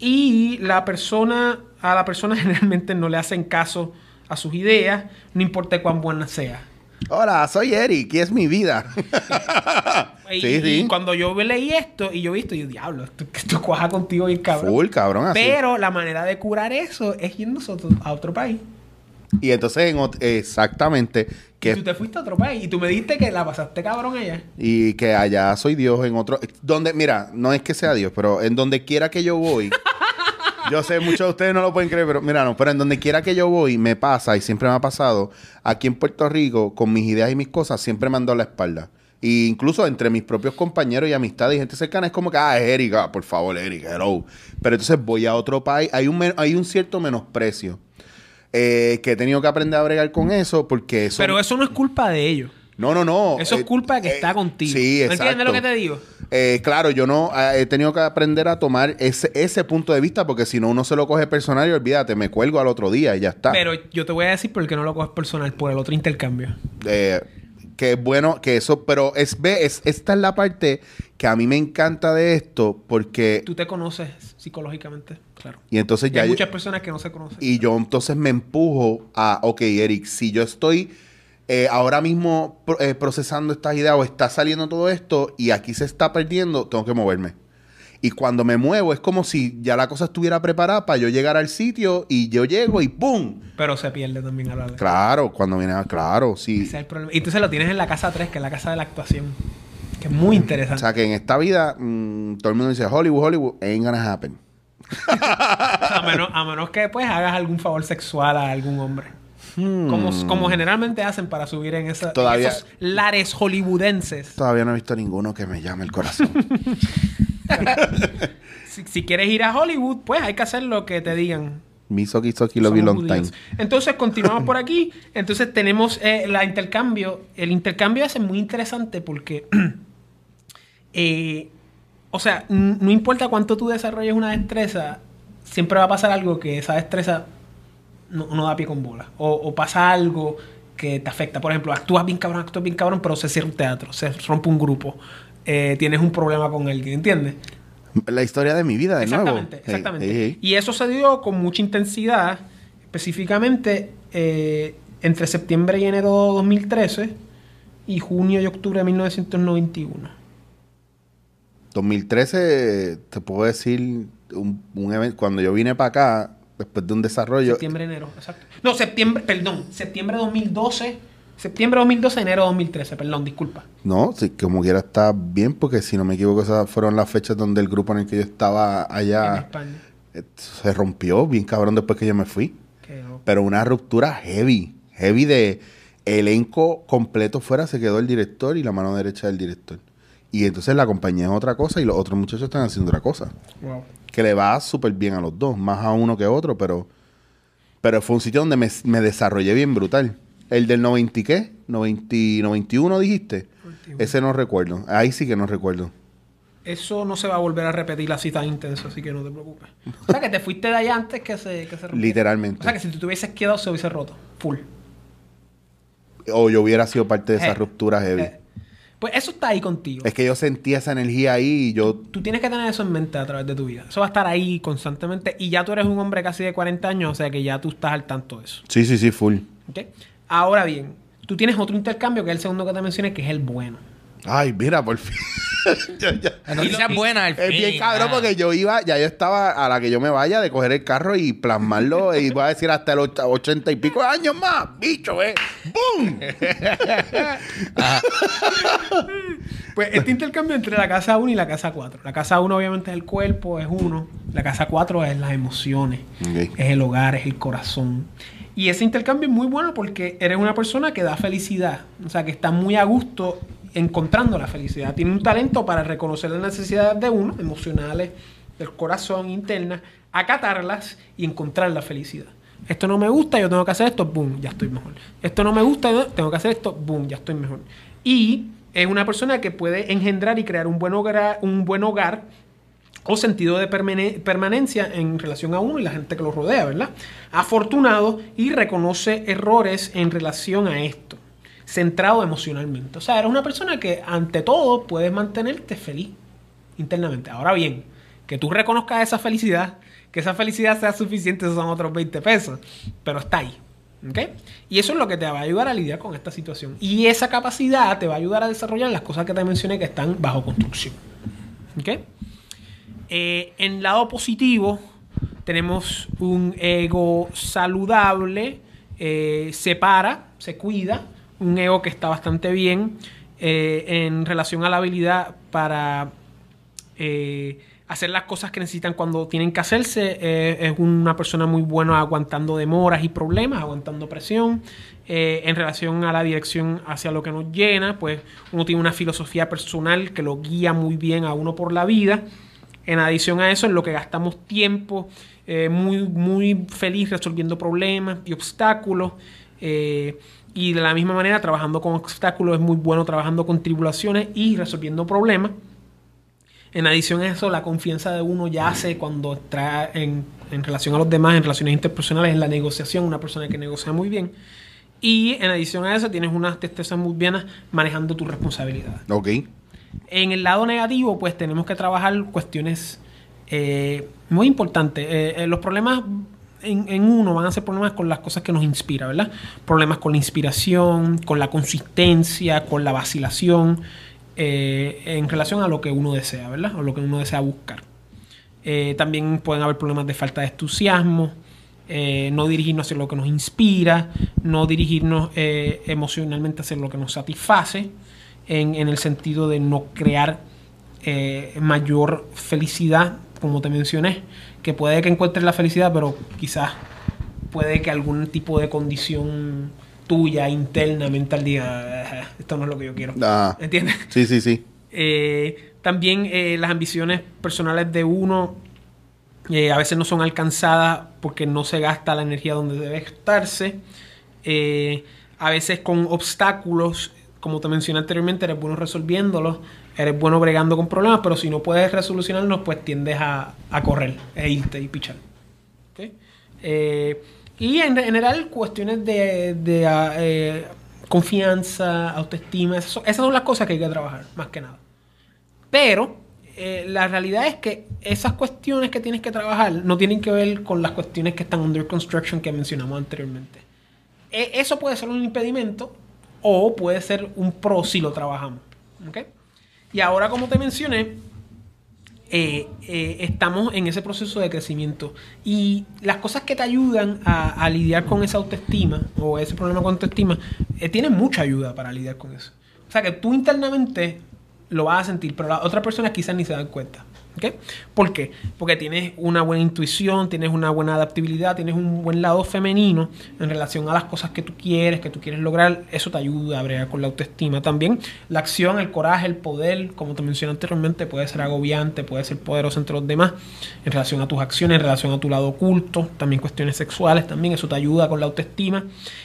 y la persona, a la persona generalmente no le hacen caso a sus ideas, no importa cuán buenas sean. Hola, soy Eric y es mi vida. Y, sí, y sí. cuando yo leí esto y yo vi esto, yo, diablo, esto, esto cuaja contigo bien cabrón. Full, cabrón, así. Pero la manera de curar eso es ir nosotros a otro país. Y entonces, en ot- exactamente, Y que, tú te fuiste a otro país y tú me dijiste que la pasaste cabrón allá. y que allá soy Dios en otro... Donde, mira, no es que sea Dios, pero en donde quiera que yo voy... Yo sé, muchos de ustedes no lo pueden creer, pero mira, no, pero en donde quiera que yo voy, me pasa, y siempre me ha pasado, aquí en Puerto Rico, con mis ideas y mis cosas, siempre me han dado la espalda. Y incluso entre mis propios compañeros y amistades y gente cercana, es como que, ah, es ah, por favor, Eric, hello. Pero entonces voy a otro país, hay un, men- hay un cierto menosprecio eh, que he tenido que aprender a bregar con eso, porque eso... Pero eso no es culpa de ellos. No, no, no. Eso es eh, culpa de que eh, está contigo. Sí, ¿Me exacto. entiendes lo que te digo? Eh, claro, yo no eh, he tenido que aprender a tomar ese, ese punto de vista porque si no uno se lo coge personal y olvídate, me cuelgo al otro día y ya está. Pero yo te voy a decir por qué no lo coges personal, por el otro intercambio. Eh, que es bueno que eso, pero es, ve, es, esta es la parte que a mí me encanta de esto porque... Tú te conoces psicológicamente, claro. Y entonces Y ya... hay muchas personas que no se conocen. Y yo entonces me empujo a, ok, Eric, si yo estoy eh, ahora mismo eh, procesando estas ideas o está saliendo todo esto y aquí se está perdiendo, tengo que moverme. Y cuando me muevo es como si ya la cosa estuviera preparada para yo llegar al sitio y yo llego y ¡pum! Pero se pierde también a la vez. Claro, cuando viene a... Claro, sí. Ese es el problema. Y entonces lo tienes en la casa 3, que es la casa de la actuación. Que es muy O interesante. sea que en esta vida mm, todo el mundo dice Hollywood, Hollywood, ain't gonna happen. A, menos, a menos que pues hagas algún favor sexual a algún hombre. Como, como generalmente hacen para subir en, esa, en Hmm. Todavía- esos lares hollywoodenses. Todavía no he visto ninguno que me llame el corazón. Si, si quieres ir a Hollywood, pues hay que hacer lo que te digan. Mi soki you Somos long time. Entonces, continuamos por aquí. Entonces, tenemos eh, la intercambio. El intercambio es muy interesante porque, eh, o sea, no importa cuánto tú desarrolles una destreza, siempre va a pasar algo que esa destreza no, no da pie con bola. O, o pasa algo que te afecta. Por ejemplo, actúas bien cabrón, actúas bien cabrón, pero se cierra un teatro, se rompe un grupo, eh, tienes un problema con alguien, ¿entiendes? La historia de mi vida, de Exactamente, nuevo. Exactamente. sí, sí. Y eso se dio con mucha intensidad, específicamente eh, entre septiembre y enero de 2013 y junio y octubre de 1991. 2013, te puedo decir, un, un evento, cuando yo vine para acá, después de un desarrollo, Septiembre, enero, exacto. No, septiembre, perdón, septiembre de 2012, septiembre de 2012, enero de 2013, perdón, disculpa. no, sí, como quiera está bien, porque si no me equivoco, esas fueron las fechas donde el grupo en el que yo estaba En allá España. eh, se rompió bien cabrón después que yo me fui. Pero una ruptura heavy, heavy de elenco completo fuera, se quedó el director y la mano derecha del director. Y entonces la compañía es otra cosa y los otros muchachos están haciendo otra cosa. Wow. Que le va súper bien a los dos, más a uno que a otro, pero, pero fue un sitio donde me, me desarrollé bien brutal. El del 90 y qué? 90, 91 dijiste. Ese no recuerdo. Ahí sí que no recuerdo. Eso no se va a volver a repetir así tan intenso, así que no te preocupes. O sea, que te fuiste de allá antes que se, que se rompiera. Literalmente. O sea, que si tú te hubieses quedado, se hubiese roto. Full. O yo hubiera sido parte de esa Eh, ruptura heavy. Eh, pues eso está ahí contigo. Es que yo sentía esa energía ahí y yo... Tú tienes que tener eso en mente a través de tu vida. Eso va a estar ahí constantemente. Y ya tú eres un hombre casi de 40 años, o sea que ya tú estás al tanto de eso. Sí, sí, sí, full. ¿ok? Ahora bien, tú tienes otro intercambio, que es el segundo que te mencioné, que es el bueno. Ay, mira, por fin. La noticia es buena, al Es bien fin, cabrón ah. porque yo iba, ya yo estaba a la que yo me vaya de coger el carro y plasmarlo y voy a decir hasta los och- ochenta y pico de años más, bicho, eh. ¡Bum! Pues este intercambio entre la casa 1 y la casa 4. La casa 1 obviamente es el cuerpo, es uno. La casa 4 es las emociones, es el hogar, es el corazón. Y ese intercambio es muy bueno porque eres una persona que da felicidad. O sea, que está muy a gusto encontrando la felicidad. Tiene un talento para reconocer las necesidades de uno, emocionales, del corazón, internas, acatarlas y encontrar la felicidad. Esto no me gusta, yo tengo que hacer esto, boom, ya estoy mejor. Esto no me gusta, tengo que hacer esto, boom, ya estoy mejor. Y es una persona que puede engendrar y crear un buen hogar, un buen hogar o sentido de permane- permanencia en relación a uno y la gente que lo rodea, ¿verdad? Afortunado y reconoce errores en relación a esto, centrado emocionalmente. O sea, eres una persona que ante todo puedes mantenerte feliz internamente. Ahora bien, que tú reconozcas esa felicidad, que esa felicidad sea suficiente, son otros 20 pesos, pero está ahí. ¿ok? Y eso es lo que te va a ayudar a lidiar con esta situación. Y esa capacidad te va a ayudar a desarrollar las cosas que te mencioné que están bajo construcción. ¿ok? Eh, en lado positivo, tenemos un ego saludable, eh, se para, se cuida, un ego que está bastante bien eh, en relación a la habilidad para eh, hacer las cosas que necesitan cuando tienen que hacerse. Eh, es una persona muy buena aguantando demoras y problemas, aguantando presión. En relación a la dirección hacia lo que nos llena, pues uno tiene una filosofía personal que lo guía muy bien a uno por la vida. En adición a eso, en lo que gastamos tiempo, muy, muy feliz resolviendo problemas y obstáculos. Y de la misma manera, trabajando con obstáculos es muy bueno trabajando con tribulaciones y resolviendo problemas. En adición a eso, la confianza de uno ya hace cuando está en, en relación a los demás, en relaciones interpersonales, en la negociación, una persona que negocia muy bien. Y en adición a eso, tienes unas destrezas muy buenas manejando tu responsabilidad. Ok. En el lado negativo, pues tenemos que trabajar cuestiones eh, muy importantes. Eh, eh, los problemas en, uno van a ser problemas con las cosas que nos inspira, ¿verdad? Problemas con la inspiración, con la consistencia, con la vacilación, eh, en relación a lo que uno desea, ¿verdad? O lo que uno desea buscar. Eh, también pueden haber problemas de falta de entusiasmo, eh, no dirigirnos hacia lo que nos inspira, no dirigirnos emocionalmente hacia lo que nos satisface, en, el sentido de no crear mayor felicidad, como te mencioné, que puede que encuentres la felicidad, pero quizás puede que algún tipo de condición tuya interna, mental, diga, "Ah, esto no es lo que yo quiero. Ah. ¿Entiendes? Sí, sí, sí. Eh, también eh, las ambiciones personales de uno eh, a veces no son alcanzadas porque no se gasta la energía donde debe gastarse. A veces con obstáculos, como te mencioné anteriormente, eres bueno resolviéndolos, eres bueno bregando con problemas, pero si no puedes resolucionarlos, pues tiendes a, a correr e irte y pichar. ¿Ok? Eh, y en general, cuestiones de, de, ah, eh, confianza, autoestima, esas son, esas son las cosas que hay que trabajar, más que nada. Pero eh, la realidad es que esas cuestiones que tienes que trabajar no tienen que ver con las cuestiones que están under construction que mencionamos anteriormente. E- eso puede ser un impedimento o puede ser un pro si lo trabajamos. ¿ok? Y ahora, como te mencioné, eh, eh, estamos en ese proceso de crecimiento. Y las cosas que te ayudan a, lidiar con esa autoestima o ese problema con autoestima, eh, tienen mucha ayuda para lidiar con eso. O sea que tú internamente lo vas a sentir, pero las otras personas quizás ni se dan cuenta. ¿Por qué? Porque tienes una buena intuición, tienes una buena adaptabilidad, tienes un buen lado femenino en relación a las cosas que tú quieres, que tú quieres lograr. Eso te ayuda a bregar con la autoestima. También la acción, el coraje, el poder, como te mencioné anteriormente, puede ser agobiante, puede ser poderoso entre los demás en relación a tus acciones, en relación a tu lado oculto, también cuestiones sexuales, también eso te ayuda con la autoestima.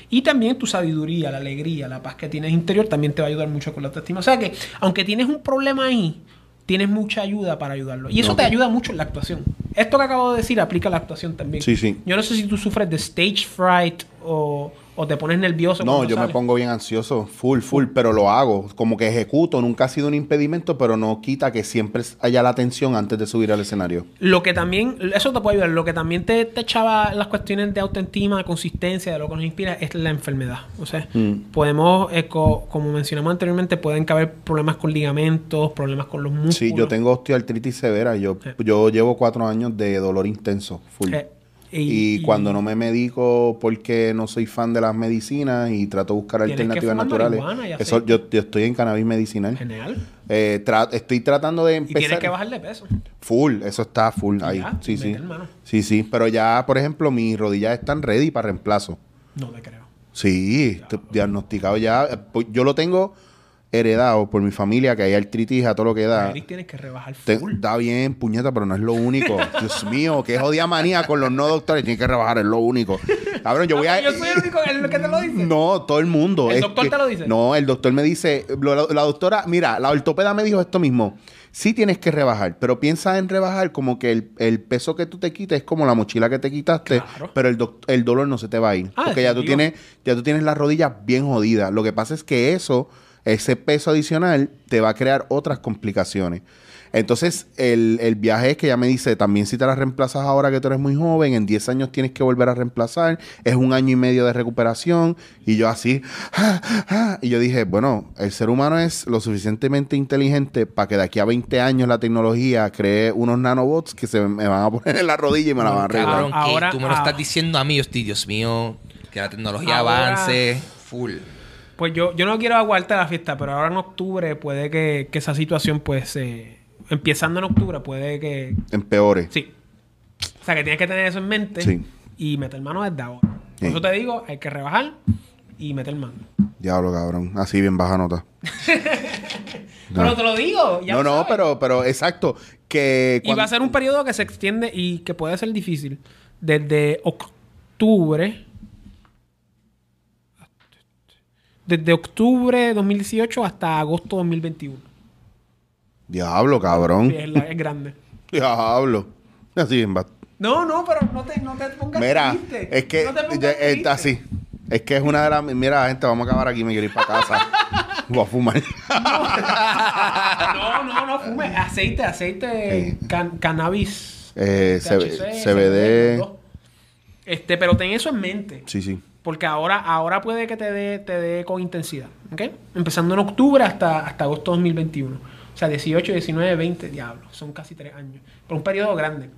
Y también tu sabiduría, la alegría, la paz que tienes interior, también te va a ayudar mucho con la autoestima. O sea que, aunque tienes un problema ahí, tienes mucha ayuda para ayudarlo. Y eso te ayuda mucho en la actuación. Esto que acabo de decir aplica a la actuación también. Sí, sí. Yo no sé si tú sufres de stage fright o, o te pones nervioso. No, yo me pongo bien ansioso, full, full, pero lo hago. Como que ejecuto, nunca ha sido un impedimento, pero no quita que siempre haya la tensión antes de subir al escenario. Lo que también, eso te puede ayudar. Lo que también te, te echaba las cuestiones de autoestima, de consistencia, de lo que nos inspira, es la enfermedad. O sea, Mm. podemos, eh, co- como mencionamos anteriormente, pueden caber problemas con ligamentos, problemas con los músculos. Sí, yo tengo osteoartritis severa. Yo llevo cuatro años de dolor intenso, full. Eh, y, cuando no me medico porque no soy fan de las medicinas y trato de buscar alternativas naturales. y Eso, yo, yo estoy en cannabis medicinal. Genial. Eh, tra- estoy tratando de Y empezar. tienes que bajar de peso. Full, eso está full Y ahí. ya, sí, sí. mano. Sí, sí. Pero ya, por ejemplo, mis rodillas están ready para reemplazo. No te creo. Sí, te- diagnosticado ya. Pues, Yo lo tengo heredado por mi familia, que hay artritis a todo lo que da. Tienes que rebajar Te- full. da bien, puñeta, pero no es lo único. Dios mío, qué jodida manía con los no doctores. Tienes que rebajar, es lo único. Cabrón, yo voy a. Yo soy el único el que te lo dice. No, todo el mundo. ¿El Es doctor que- te lo dice? No, el doctor me dice, lo- la, la doctora, mira, la ortopeda me dijo esto mismo. Sí tienes que rebajar, pero piensa en rebajar como que el, el peso que tú te quites es como la mochila que te quitaste, Claro. pero el, el dolor no se te va a ir. Ah, porque ya tú, tienes, ya tú tienes las rodillas bien jodidas. Lo que pasa es que eso, ese peso adicional, te va a crear otras complicaciones. Entonces, el, el viaje es que ella me dice, también si te las reemplazas ahora que tú eres muy joven, en 10 años tienes que volver a reemplazar, es un año y medio de recuperación, y yo así, "Ah, ah", y yo dije, bueno, el ser humano es lo suficientemente inteligente para que de aquí a 20 años la tecnología cree unos nanobots que se me van a poner en la rodilla y me la van a arreglar. Cabrón, que Ahora- tú me lo ah. estás diciendo a mí, yo estoy, Dios mío, que la tecnología Ahora- avance full. Pues yo, yo no quiero aguantarte la fiesta, pero ahora en octubre puede que, que esa situación, pues, eh, empezando en octubre, puede que. Empeore. Sí. O sea, que tienes que tener eso en mente Sí. y meter mano desde ahora. Por Sí. eso te digo, hay que rebajar y meter mano. Diablo, cabrón. Así bien baja nota. Pero te lo digo, ya no, lo no, pero, pero exacto. Que Y va a ser un periodo que se extiende y que puede ser difícil. Desde octubre. Desde octubre de 2018 hasta agosto de 2021. Diablo, cabrón. Sí, es, la- es grande. Diablo. Así. No, no, pero no te, no te pongas Mira, triste. es que No te pongas ya, eh, así. Es que es una de las. Mira, gente, vamos a acabar aquí. Me quiero ir para casa. Voy a fumar. No, no, no, fume. Aceite, aceite, Sí. can- cannabis. Eh, THC, CBD. dos. Este, pero ten eso en mente. Sí, sí. Porque ahora, ahora puede que te dé, te con intensidad. ¿Ok? Empezando en octubre hasta, hasta agosto de 2021. O sea, 18, 19, 20, diablos. Son casi tres años. Pero un periodo grande.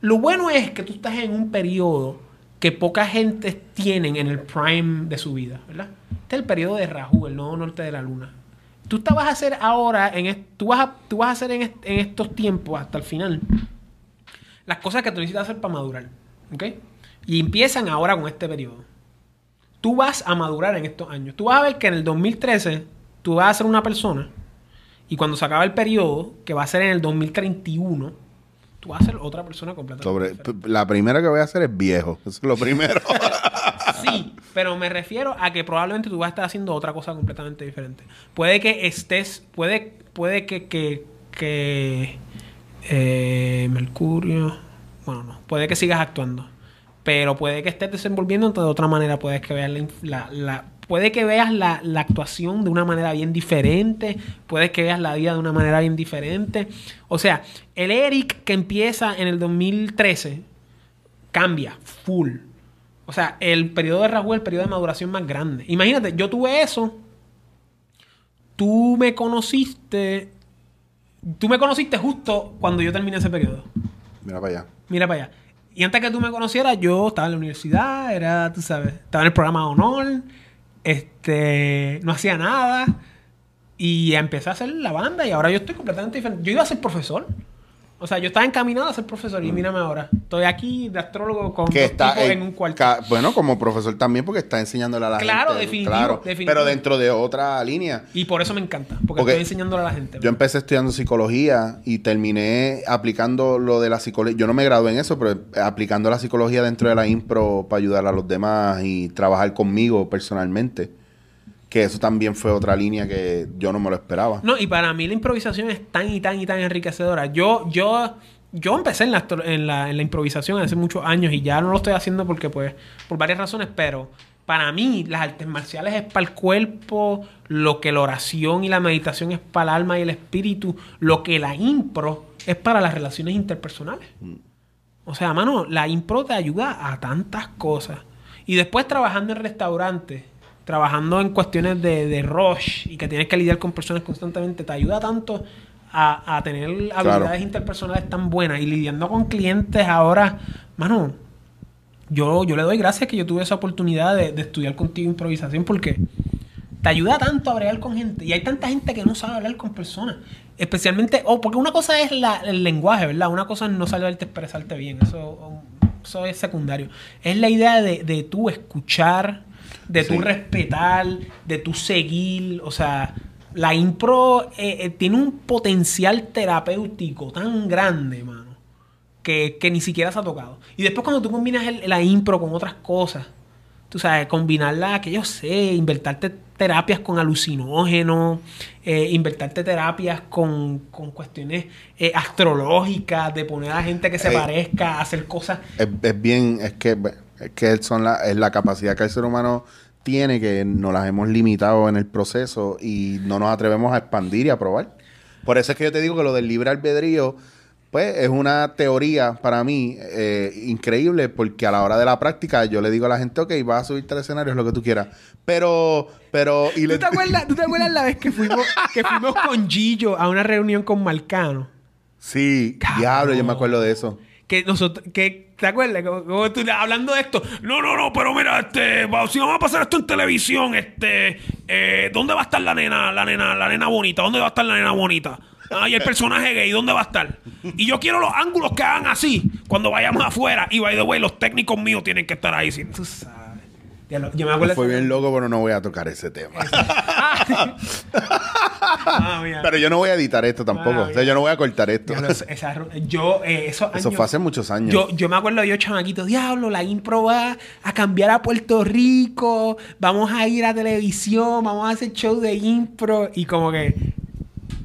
Lo bueno es que tú estás en un periodo que poca gente tienen en el prime de su vida, ¿verdad? Este es el periodo de Rahu, el nodo norte de la luna. Tú te vas a hacer ahora, en tú, vas tú vas a hacer en estos tiempos, hasta el final, las cosas que tú necesitas hacer para madurar. ¿Ok? Y empiezan ahora con este periodo. Tú vas a madurar en estos años. Tú vas a ver que en el 2013 tú vas a ser una persona y cuando se acaba el periodo, que va a ser en el 2031, tú vas a ser otra persona completamente Sobre, la primera que voy a hacer es viejo. Eso es lo primero. Sí, pero me refiero a que probablemente tú vas a estar haciendo otra cosa completamente diferente. Puede que estés, puede, puede que, que, que eh, Mercurio, bueno, no, puede que sigas actuando, pero puede que estés desenvolviéndote de otra manera, puedes que veas la, puede que veas la, la actuación de una manera bien diferente, puedes que veas la vida de una manera bien diferente. O sea, el Eric que empieza en el 2013 cambia full. O sea, el periodo de Raúl es el periodo de maduración más grande. Imagínate, yo tuve eso. Tú me conociste. Tú me conociste justo cuando yo terminé ese periodo. Mira para allá. Mira para allá. Y antes que tú me conocieras, yo estaba en la universidad, era, tú sabes, estaba en el programa honor, este, no hacía nada. Y empecé a hacer la banda y ahora yo estoy completamente diferente. Yo iba a ser profesor. O sea, yo estaba encaminado a ser profesor y mírame ahora. Estoy aquí de astrólogo con que dos está tipos en, en un cuarto. bueno como profesor también porque está enseñándole a la Claro, gente definitivo, definitivo. pero dentro de otra línea Y por eso me encanta. Porque, Porque estoy enseñándole a la gente. yo empecé estudiando psicología y terminé aplicando lo de la psicología yo no me gradué en eso pero aplicando la psicología dentro de la impro para ayudar a los demás y trabajar conmigo personalmente que eso también fue otra línea que yo no me lo esperaba No, y para mí la improvisación es tan y tan y tan enriquecedora. Yo, yo, yo empecé en la, en la, en la improvisación hace muchos años y ya no lo estoy haciendo porque, pues, por varias razones, pero para mí las artes marciales es para el cuerpo, lo que la oración y la meditación es para el alma y el espíritu, lo que la impro es para las relaciones interpersonales. O sea, mano, la impro te ayuda a tantas cosas. Y después trabajando en restaurantes, trabajando en cuestiones de, de rush y que tienes que lidiar con personas constantemente, te ayuda tanto a, a tener habilidades interpersonales tan buenas y lidiando con clientes ahora, mano, yo, yo le doy gracias que yo tuve esa oportunidad de, de estudiar contigo improvisación porque te ayuda tanto a bregar con gente. Y hay tanta gente que no sabe hablar con personas. Especialmente, o porque una cosa es la- el lenguaje, ¿verdad? Una cosa es no saberte expresarte bien. Eso, eso es secundario. Es la idea de, de tú escuchar, de tú Sí. respetar, de tú seguir. O sea, la impro eh, eh, tiene un potencial terapéutico tan grande, mano que, que ni siquiera se ha tocado. Y después cuando tú combinas el- la impro con otras cosas, tú sabes, combinarla, que yo sé, invertarte terapias con alucinógenos, eh, invertarte terapias con, con cuestiones eh, astrológicas, de poner a gente que se Ey. parezca, hacer cosas. es, es bien, es que, que son la, es la capacidad que el ser humano tiene que nos las hemos limitado en el proceso y no nos atrevemos a expandir y a probar. Por eso es que yo te digo que lo del libre albedrío, pues es una teoría para mí eh, increíble porque a la hora de la práctica yo le digo a la gente, ok, vas a subirte al escenario, es lo que tú quieras. Pero, pero, y ¿Tú le- te, acuerdas, ¿Tú te acuerdas la vez que fuimos, que fuimos con Gillo a una reunión con Marcano? Sí, Cabrón. diablo, yo me acuerdo de eso. Que nosotros, que, ¿te acuerdas? Como, como hablando de esto. No, no, no, pero mira, este, si vamos a pasar esto en televisión, este, eh, ¿dónde va a estar la nena, la nena, la nena bonita? ¿Dónde va a estar la nena bonita? Ah, y el personaje gay, ¿dónde va a estar? Y yo quiero los ángulos que hagan así cuando vayamos afuera. Y by the way, los técnicos míos tienen que estar ahí. sí. Tú sabes. Ya lo- yo me acuerdo. Fue bien loco, pero no voy a tocar ese tema. Ah. Pero yo no voy a editar esto tampoco. Ah, o sea, yo no voy a cortar esto. Esa yo, eh, esos Eso fue hace muchos años. Yo, yo me acuerdo yo, chamaquito, diablo, la impro va a cambiar a Puerto Rico, vamos a ir a televisión, vamos a hacer show de impro y como que...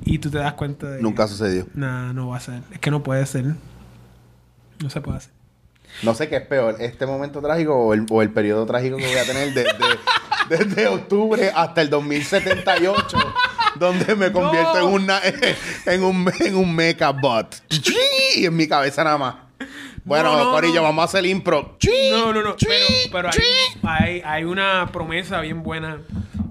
Y tú te das cuenta de... Nunca sucedió. Nah, no va a ser. Es que no puede ser. No se puede hacer. No sé qué es peor, este momento trágico o el, o el periodo trágico que voy a tener desde, desde octubre hasta el 2078, donde me convierto en, una, en un, en un mecha bot. Y en mi cabeza nada más. Bueno, No, no, Corillo, no. vamos a hacer impro. No, no, no. Pero, pero hay, hay, hay una promesa bien buena.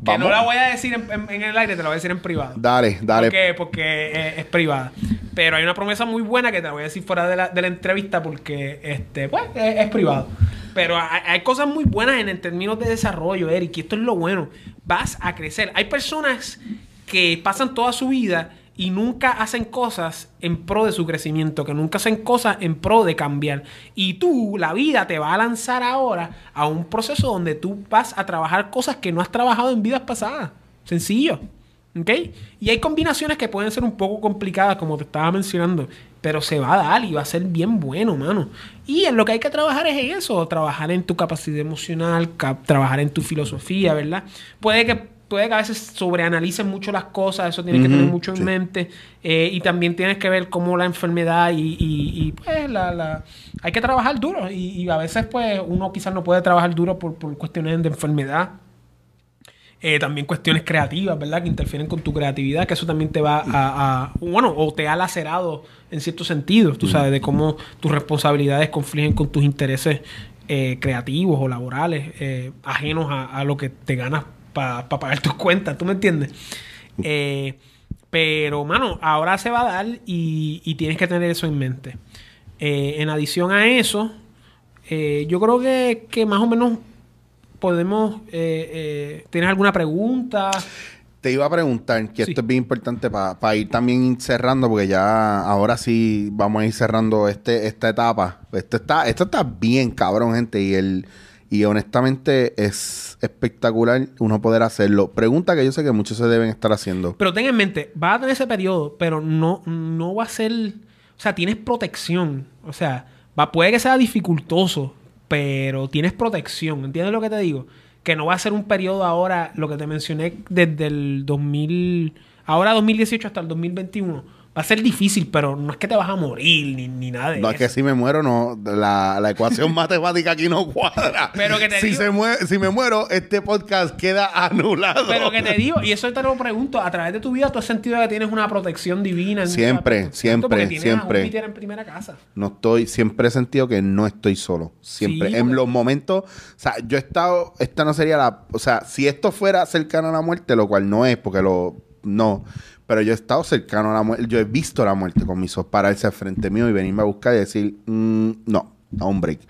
Que no la voy a decir en, en- en el aire, te la voy a decir en privado. Dale, dale. Porque, porque eh, es privada. Pero hay una promesa muy buena que te la voy a decir fuera de la, de la entrevista porque, este, pues, es, es privado. Pero hay, hay cosas muy buenas en, en términos de desarrollo, Eric, y esto es lo bueno. Vas a crecer. Hay personas que pasan toda su vida y nunca hacen cosas en pro de su crecimiento, que nunca hacen cosas en pro de cambiar. Y tú, la vida te va a lanzar ahora a un proceso donde tú vas a trabajar cosas que no has trabajado en vidas pasadas. Sencillo. ¿Ok? Y hay combinaciones que pueden ser un poco complicadas, como te estaba mencionando, pero se va a dar y va a ser bien bueno, mano. Y en lo que hay que trabajar es en eso, trabajar en tu capacidad emocional, trabajar en tu filosofía, ¿verdad? Puede que, puede que a veces sobreanalices mucho las cosas, eso tienes que tener mucho en mente. eh, y también tienes que ver cómo la enfermedad y, y- y, pues la, la- hay que trabajar duro. Y, y a veces pues uno quizás no puede trabajar duro por, por cuestiones de enfermedad. Eh, también cuestiones creativas, ¿verdad? Que interfieren con tu creatividad, que eso también te va a, a- bueno, o te ha lacerado en ciertos sentidos, tú sabes, de cómo tus responsabilidades confligen con tus intereses eh, creativos o laborales, eh, ajenos a, a lo que te ganas para pagar tus cuentas, ¿tú me entiendes? Eh, pero, mano, ahora se va a dar y, y tienes que tener eso en mente. Eh, en adición a eso, eh, yo creo que, que más o menos podemos... Eh, eh, ¿Tienes alguna pregunta? Te iba a preguntar, que esto es bien importante para ir también cerrando, porque ya ahora sí vamos a ir cerrando este, esta etapa. Esto está, esto está bien cabrón, gente, y el y honestamente es espectacular uno poder hacerlo. Pregunta que yo sé que muchos se deben estar haciendo. Pero ten en mente, va a tener ese periodo, pero no, no va a ser. O sea, tienes protección. O sea, va, puede que sea dificultoso, pero tienes protección. ¿Entiendes lo que te digo? Que no va a ser un periodo ahora, lo que te mencioné, desde el 2000. Ahora 2018 hasta el 2021 va a ser difícil, pero no es que te vas a morir ni, ni nada de no, eso. es que si me muero, no. La, la ecuación matemática aquí no cuadra. Pero que te si, digo- se mue- si me muero, este podcast queda anulado. Pero que te digo, y eso te lo pregunto, a través de tu vida tú has sentido que tienes una protección divina. en Siempre, ¿cierto? siempre, Porque tienes siempre. A Júpiter en primera casa. No estoy, siempre he sentido que no estoy solo. Siempre. Sí, en porque- los momentos, o sea, yo he estado, esta no sería la, o sea, si esto fuera cercano a la muerte, lo cual no es, porque lo, no, pero yo he estado cercano a la muerte, yo he visto la muerte con mis ojos pararse al frente mío y venirme a buscar y decir, mm, no, a un break.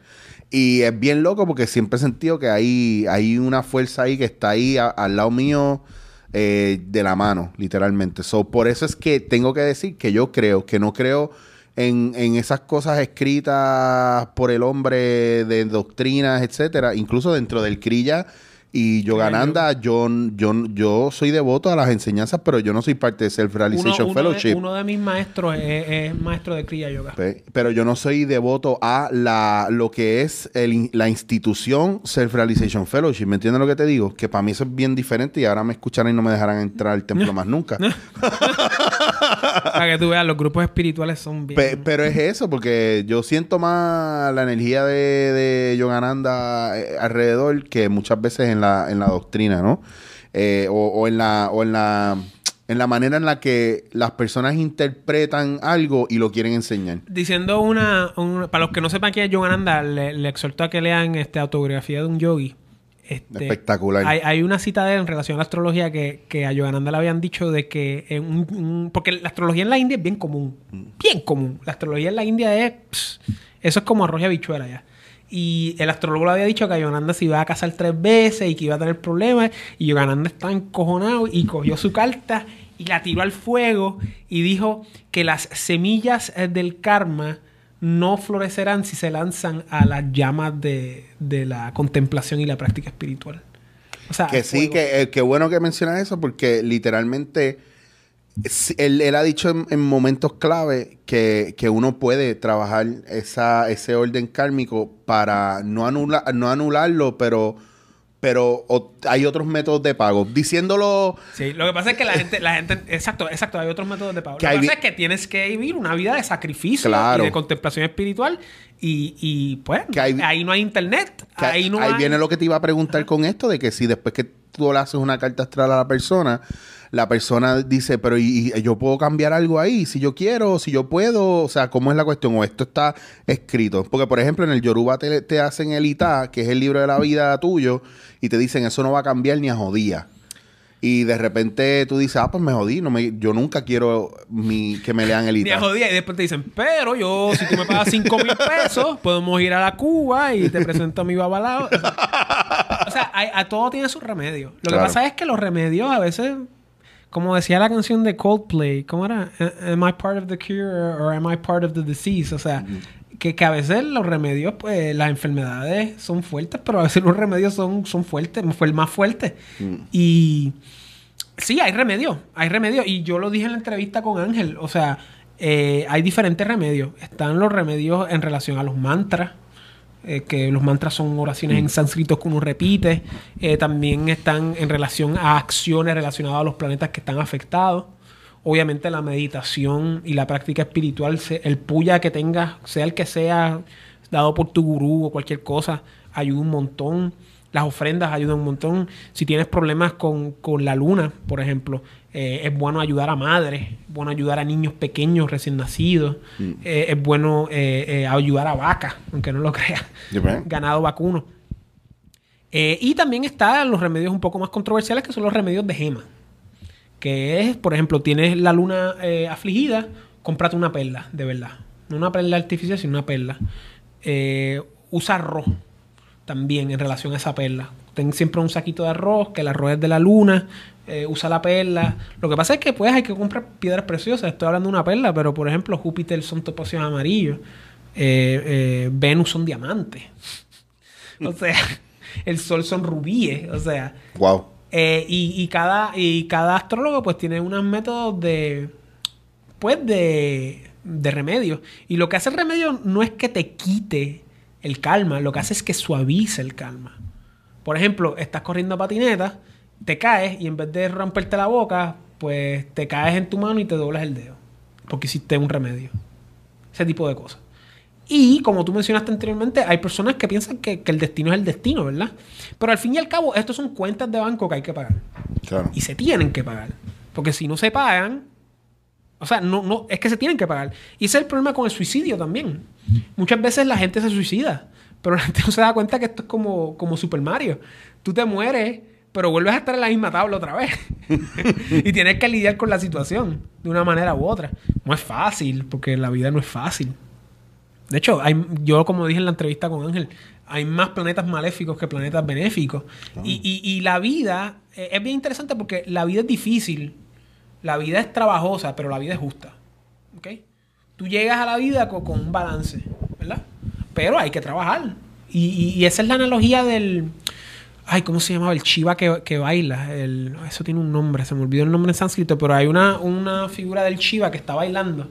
Y es bien loco porque siempre he sentido que hay, hay una fuerza ahí que está ahí al lado mío eh, de la mano, literalmente. So, por eso es que tengo que decir que yo creo, que no creo en, en esas cosas escritas por el hombre de doctrinas, etcétera, incluso dentro del Crilla y Yogananda, yo, yo, yo soy devoto a las enseñanzas, pero yo no soy parte de Self Realization uno Fellowship. uno de mis maestros es, es maestro de Kriya Yoga. Pe- Pero yo no soy devoto a la, lo que es el la institución Self-Realization Fellowship. ¿Me entiendes lo que te digo? Que para mí eso es bien diferente y ahora me escucharán y no me dejarán entrar al templo más nunca. Para que tú veas, los grupos espirituales son bien. Pe- pero es eso, porque yo siento más la energía de, de Yogananda eh, alrededor que muchas veces en la, en la doctrina, ¿no? Eh, o, o en la, o en la en la manera en la que las personas interpretan algo y lo quieren enseñar. Diciendo una, una- Para los que no sepan quién es Yogananda, le, le exhorto a que lean este, autografía de un yogi. Este, Espectacular. Hay, hay una cita de él en relación a la astrología que, que a Yogananda le habían dicho de que... en un- un- porque la astrología en la India es bien común. Bien común. La astrología en la India es... pss, eso es como arroz y habichuela ya. Y el astrólogo le había dicho que a Yogananda se iba a casar tres veces y que iba a tener problemas. Y Yogananda estaba encojonado y cogió su carta y la tiró al fuego y dijo que las semillas eh, del karma no florecerán si se lanzan a las llamas de, de la contemplación y la práctica espiritual. O sea, Que sí, que, eh, que bueno que mencionas eso porque literalmente él, él ha dicho en, en momentos clave que, que uno puede trabajar esa, ese orden kármico para no, anula, no anularlo, pero, pero o- hay otros métodos de pago. Diciéndolo... Sí, lo que pasa es que la gente, la gente, exacto, exacto, hay otros métodos de pago. Que lo que pasa es que tienes que vivir una vida de sacrificio Claro. y de contemplación espiritual y, y pues Que hay- ahí no hay internet, ahí no hay... viene lo que te iba a preguntar con esto, de que si después que tú le haces una carta astral a la persona, la persona dice, pero ¿y, y yo puedo cambiar algo ahí? Si yo quiero, si yo puedo, o sea, ¿cómo es la cuestión? O esto está escrito. Porque, por ejemplo, en el Yoruba te, te hacen el Ita, que es el libro de la vida tuyo, y te dicen, eso no va a cambiar ni a jodía. Y de repente tú dices, ah, pues me jodí, no me, yo nunca quiero mi, que me lean el Ni a Ita. jodida y después te dicen, pero yo, si tú me pagas 5 mil pesos, podemos ir a la Cuba y te presento a mi babalao. O sea, hay- a todo tiene su remedio. Lo Claro. que pasa es que los remedios a veces, como decía la canción de Coldplay, ¿cómo era? Am I part of the cure or am I part of the disease? O sea, que, que a veces los remedios, pues las enfermedades son fuertes, pero a veces los remedios son, son fuertes, fue el más fuerte. Y sí, hay remedios, hay remedios. Y yo lo dije en la entrevista con Ángel, o sea, eh, hay diferentes remedios. Están los remedios en relación a los mantras. Eh, que los mantras son oraciones en sánscrito que uno repite. Eh, también están en relación a acciones relacionadas a los planetas que están afectados. Obviamente la meditación y la práctica espiritual, el puya que tengas, sea el que sea, dado por tu gurú o cualquier cosa, ayuda un montón. Las ofrendas ayudan un montón. Si tienes problemas con, con la luna, por ejemplo, eh, es bueno ayudar a madres, es bueno ayudar a niños pequeños recién nacidos, eh, es bueno eh, ayudar a vacas, aunque no lo creas, ganado vacuno. Y también están los remedios un poco más controversiales, que son los remedios de gema. Que es, por ejemplo, tienes la luna afligida, cómprate una perla, de verdad. No una perla artificial, sino una perla. Usa arroz también en relación a esa perla. Ten siempre un saquito de arroz, que el arroz es de la luna, eh, usa la perla. Lo que pasa es que pues hay que comprar piedras preciosas. Estoy hablando de una perla, pero por ejemplo Júpiter son topacios amarillos. Eh, eh, Venus son diamantes. o sea, el Sol son rubíes. O sea, Wow. y, y cada, y cada astrólogo pues tiene unos métodos de, pues de, de remedio. Y lo que hace el remedio no es que te quite el calma, lo que hace es que suavice el calma. Por ejemplo, estás corriendo patineta, te caes y en vez de romperte la boca, pues te caes en tu mano y te doblas el dedo. Porque hiciste un remedio. Ese tipo de cosas. Y como tú mencionaste anteriormente, hay personas que piensan que, que el destino es el destino, ¿verdad? Pero al fin y al cabo, estos son cuentas de banco que hay que pagar. Claro. Y se tienen que pagar. Porque si no se pagan, o sea, no, no, es que se tienen que pagar. Y ese es el problema con el suicidio también. Muchas veces la gente se suicida, pero la gente no se da cuenta que esto es como, como Super Mario. Tú te mueres, pero vuelves a estar en la misma tabla otra vez. y tienes que lidiar con la situación de una manera u otra. No es fácil, porque la vida no es fácil. De hecho, hay, yo como dije en la entrevista con Ángel, hay más planetas maléficos que planetas benéficos. Y, y- y la vida eh, es bien interesante porque la vida es difícil, la vida es trabajosa, pero la vida es justa. ¿Ok? Tú llegas a la vida co- con, un balance, ¿verdad? Pero hay que trabajar. Y, y- y esa es la analogía del... Ay, ¿cómo se llamaba? El chiva que, que baila. El, eso tiene un nombre, se me olvidó el nombre en sánscrito, pero hay una, una figura del chiva que está bailando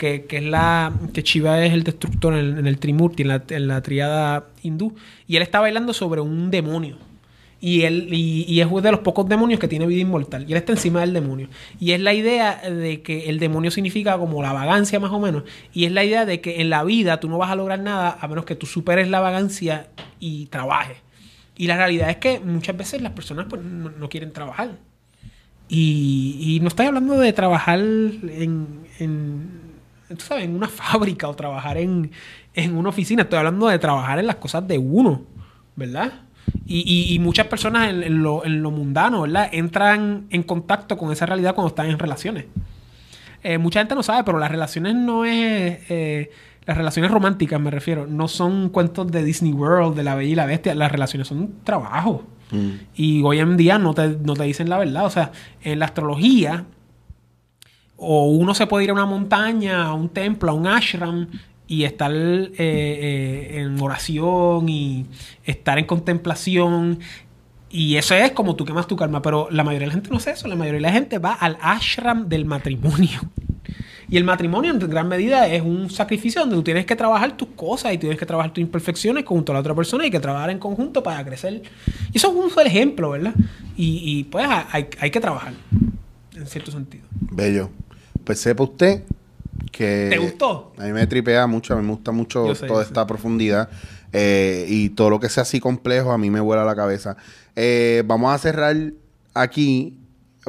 que, que es la que Shiva es el destructor en el, Trimurti, en la, en la triada hindú, y él está bailando sobre un demonio. Y él y, y es uno de los pocos demonios que tiene vida inmortal. Y él está encima del demonio. Y es la idea de que el demonio significa como la vagancia más o menos. Y es la idea de que en la vida tú no vas a lograr nada a menos que tú superes la vagancia y trabajes. Y la realidad es que muchas veces las personas pues, no, quieren trabajar. Y, no estoy hablando de trabajar en, en, tú sabes, en una fábrica o trabajar en, en una oficina. Estoy hablando de trabajar en las cosas de uno, ¿verdad? Y, y- muchas personas en, en lo, en lo mundano, ¿verdad? Entran en contacto con esa realidad cuando están en relaciones. Eh, mucha gente no sabe, pero las relaciones no es... eh, las relaciones románticas, me refiero, no son cuentos de Disney World, de la Bella y la Bestia. Las relaciones son trabajo. Y hoy en día no te, no te dicen la verdad. O sea, en la astrología, o uno se puede ir a una montaña, a un templo, a un ashram y estar eh, eh, en oración y estar en contemplación. Y eso es como tú quemas tu karma. Pero la mayoría de la gente no hace eso. La mayoría de la gente va al ashram del matrimonio. Y el matrimonio en gran medida es un sacrificio donde tú tienes que trabajar tus cosas y tienes que trabajar tus imperfecciones junto a la otra persona y que trabajar en conjunto para crecer. Y eso es un solo ejemplo, ¿verdad? Y, y, pues hay, hay que trabajar, en cierto sentido. Bello. Pues sepa usted que... ¿Te gustó? A mí me tripea mucho, a mí me gusta mucho sé, toda sé. esta profundidad. eh, y todo lo que sea así complejo a mí me vuela la cabeza. Eh, vamos a cerrar aquí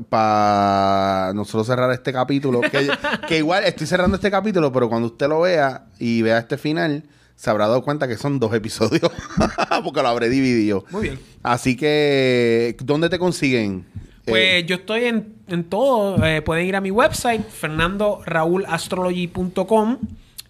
para nosotros cerrar este capítulo. Que, que igual estoy cerrando este capítulo, pero cuando usted lo vea y vea este final, se habrá dado cuenta que son dos episodios. porque lo habré dividido. Muy bien. Así que, ¿dónde te consiguen? Pues Eh, yo estoy en, en todo. Eh, pueden ir a mi website, fernandoraulastrology.com.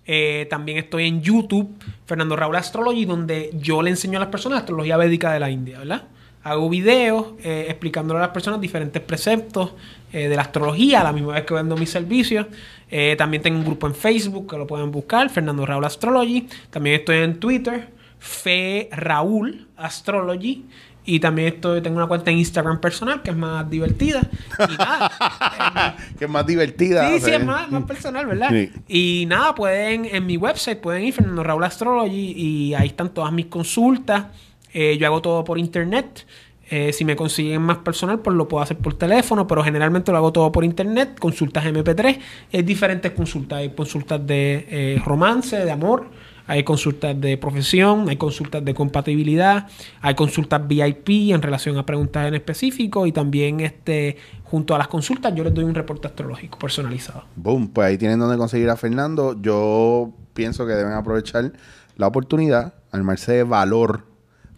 Eh, también estoy en YouTube, Fernando Raúl Astrology, donde yo le enseño a las personas astrología védica de la India, ¿verdad? Hago videos eh, explicándole a las personas diferentes preceptos eh, de la astrología, a la misma vez que vendo mis servicios. Eh, también tengo un grupo en Facebook que lo pueden buscar, Fernando Raúl Astrology. También estoy en Twitter, Fe Raúl Astrology. Y también estoy, tengo una cuenta en Instagram personal que es más divertida. Y nada, que es más divertida. Sí, o sí, es más, más personal, ¿verdad? Sí. Y nada, pueden, en mi website, pueden ir, Fernando Raúl Astrology, y ahí están todas mis consultas. Eh, yo hago todo por internet. Eh, si me consiguen más personal, pues lo puedo hacer por teléfono, pero generalmente lo hago todo por internet. Consultas MP3, hay diferentes consultas. Hay consultas de eh, romance, de amor, hay consultas de profesión, hay consultas de compatibilidad, hay consultas VIP en relación a preguntas en específico y también este junto a las consultas yo les doy un reporte astrológico personalizado. Boom, pues ahí tienen donde conseguir a Fernando. Yo pienso que deben aprovechar la oportunidad, armarse de valor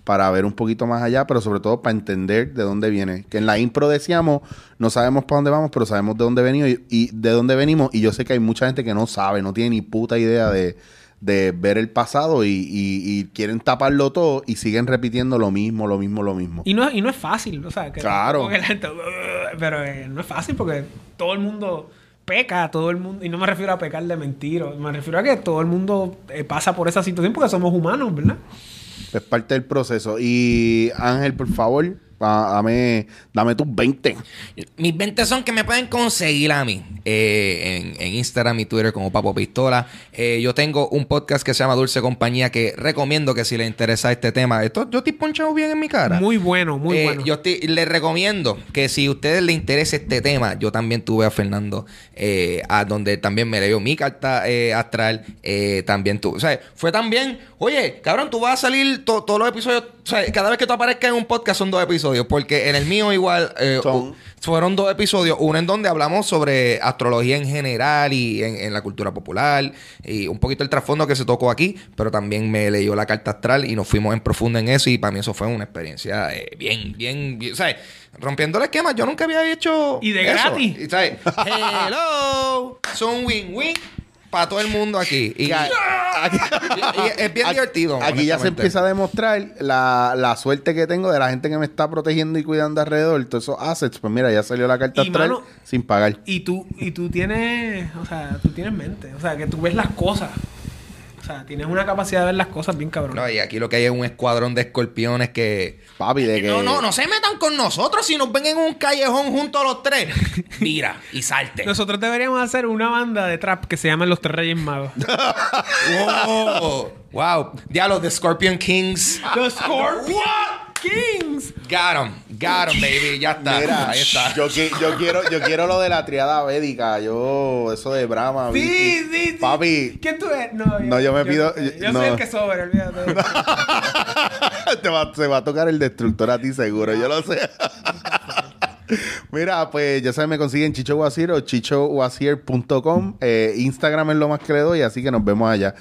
para ver un poquito más allá, pero sobre todo para entender de dónde viene. Que en la impro decíamos, no sabemos para dónde vamos, pero sabemos de dónde venimos y, y de dónde venimos. Y yo sé que hay mucha gente que no sabe, no tiene ni puta idea de, de ver el pasado y, y- y quieren taparlo todo y siguen repitiendo lo mismo, lo mismo, lo mismo. Y no, y no es fácil, o sea, que Claro. la gente, pero eh, no es fácil porque todo el mundo peca, todo el mundo, y no me refiero a pecar de mentira, me refiero a que todo el mundo eh, pasa por esa situación porque somos humanos, ¿verdad? Es parte del proceso. Y Ángel, por favor, dame, dame tus 20. Mis 20 son que me pueden conseguir a mí eh, en, en Instagram y Twitter como Papo Pistola. Eh, yo tengo un podcast que se llama Dulce Compañía que recomiendo que si les interesa este tema. Esto yo estoy ponchado bien en mi cara. Muy bueno, muy Eh, bueno. Yo estoy- les recomiendo que si a ustedes les interesa este tema, yo también tuve a Fernando, eh, a donde también me leyó mi carta eh, astral. eh, también tú, o sea, fue también, oye, cabrón, tú vas a salir to- todos los episodios, o sea, cada vez que tú aparezcas en un podcast son dos episodios, porque en el mío igual eh, u- fueron dos episodios, uno en donde hablamos sobre astrología en general y en, en la cultura popular y un poquito el trasfondo que se tocó aquí, pero también me leyó la carta astral y nos fuimos en profundo en eso y para mí eso fue una experiencia eh, bien, bien, bien, o sea, rompiendo el esquema, yo nunca había hecho Y de eso. gratis. Y, ¿sabes? Hello, son win-win para todo el mundo aquí. Y, Ya, aquí- y es bien Aquí- divertido. Aquí ya se honestamente. empieza a demostrar la, la suerte que tengo de la gente que me está protegiendo y cuidando alrededor. Todos esos assets, pues mira, ya salió la carta Y, astral mano, sin pagar. Y tú, y tú tienes, o sea, tú tienes mente, o sea, que tú ves las cosas. O sea, tienes una capacidad de ver las cosas bien cabrón. No, y aquí lo que hay es un escuadrón de escorpiones que... Papi, de que. No, no, no se metan con nosotros si nos ven en un callejón junto a los tres. Mira y salte. Nosotros deberíamos hacer una banda de trap que se llama Los Tres Reyes Magos. wow. wow. Diablo, The Scorpion Kings. Los Scorpion Kings. Got 'em. Got 'em, baby. Ya está. Mira, Ahí está. Yo, qui- yo quiero, yo quiero lo de la triada védica. Yo, eso de Brahma. Sí, Vicky. sí, sí. Papi, ¿Quién tú eres? No, No, yo me pido- Yo, no. soy el que sobra, olvídate. te va, se va a tocar el destructor a ti seguro, yo lo sé. Mira, pues ya saben, me consiguen Chicho Guasier o chichowasier.com. Eh, Instagram es lo más que le doy, así que nos vemos allá.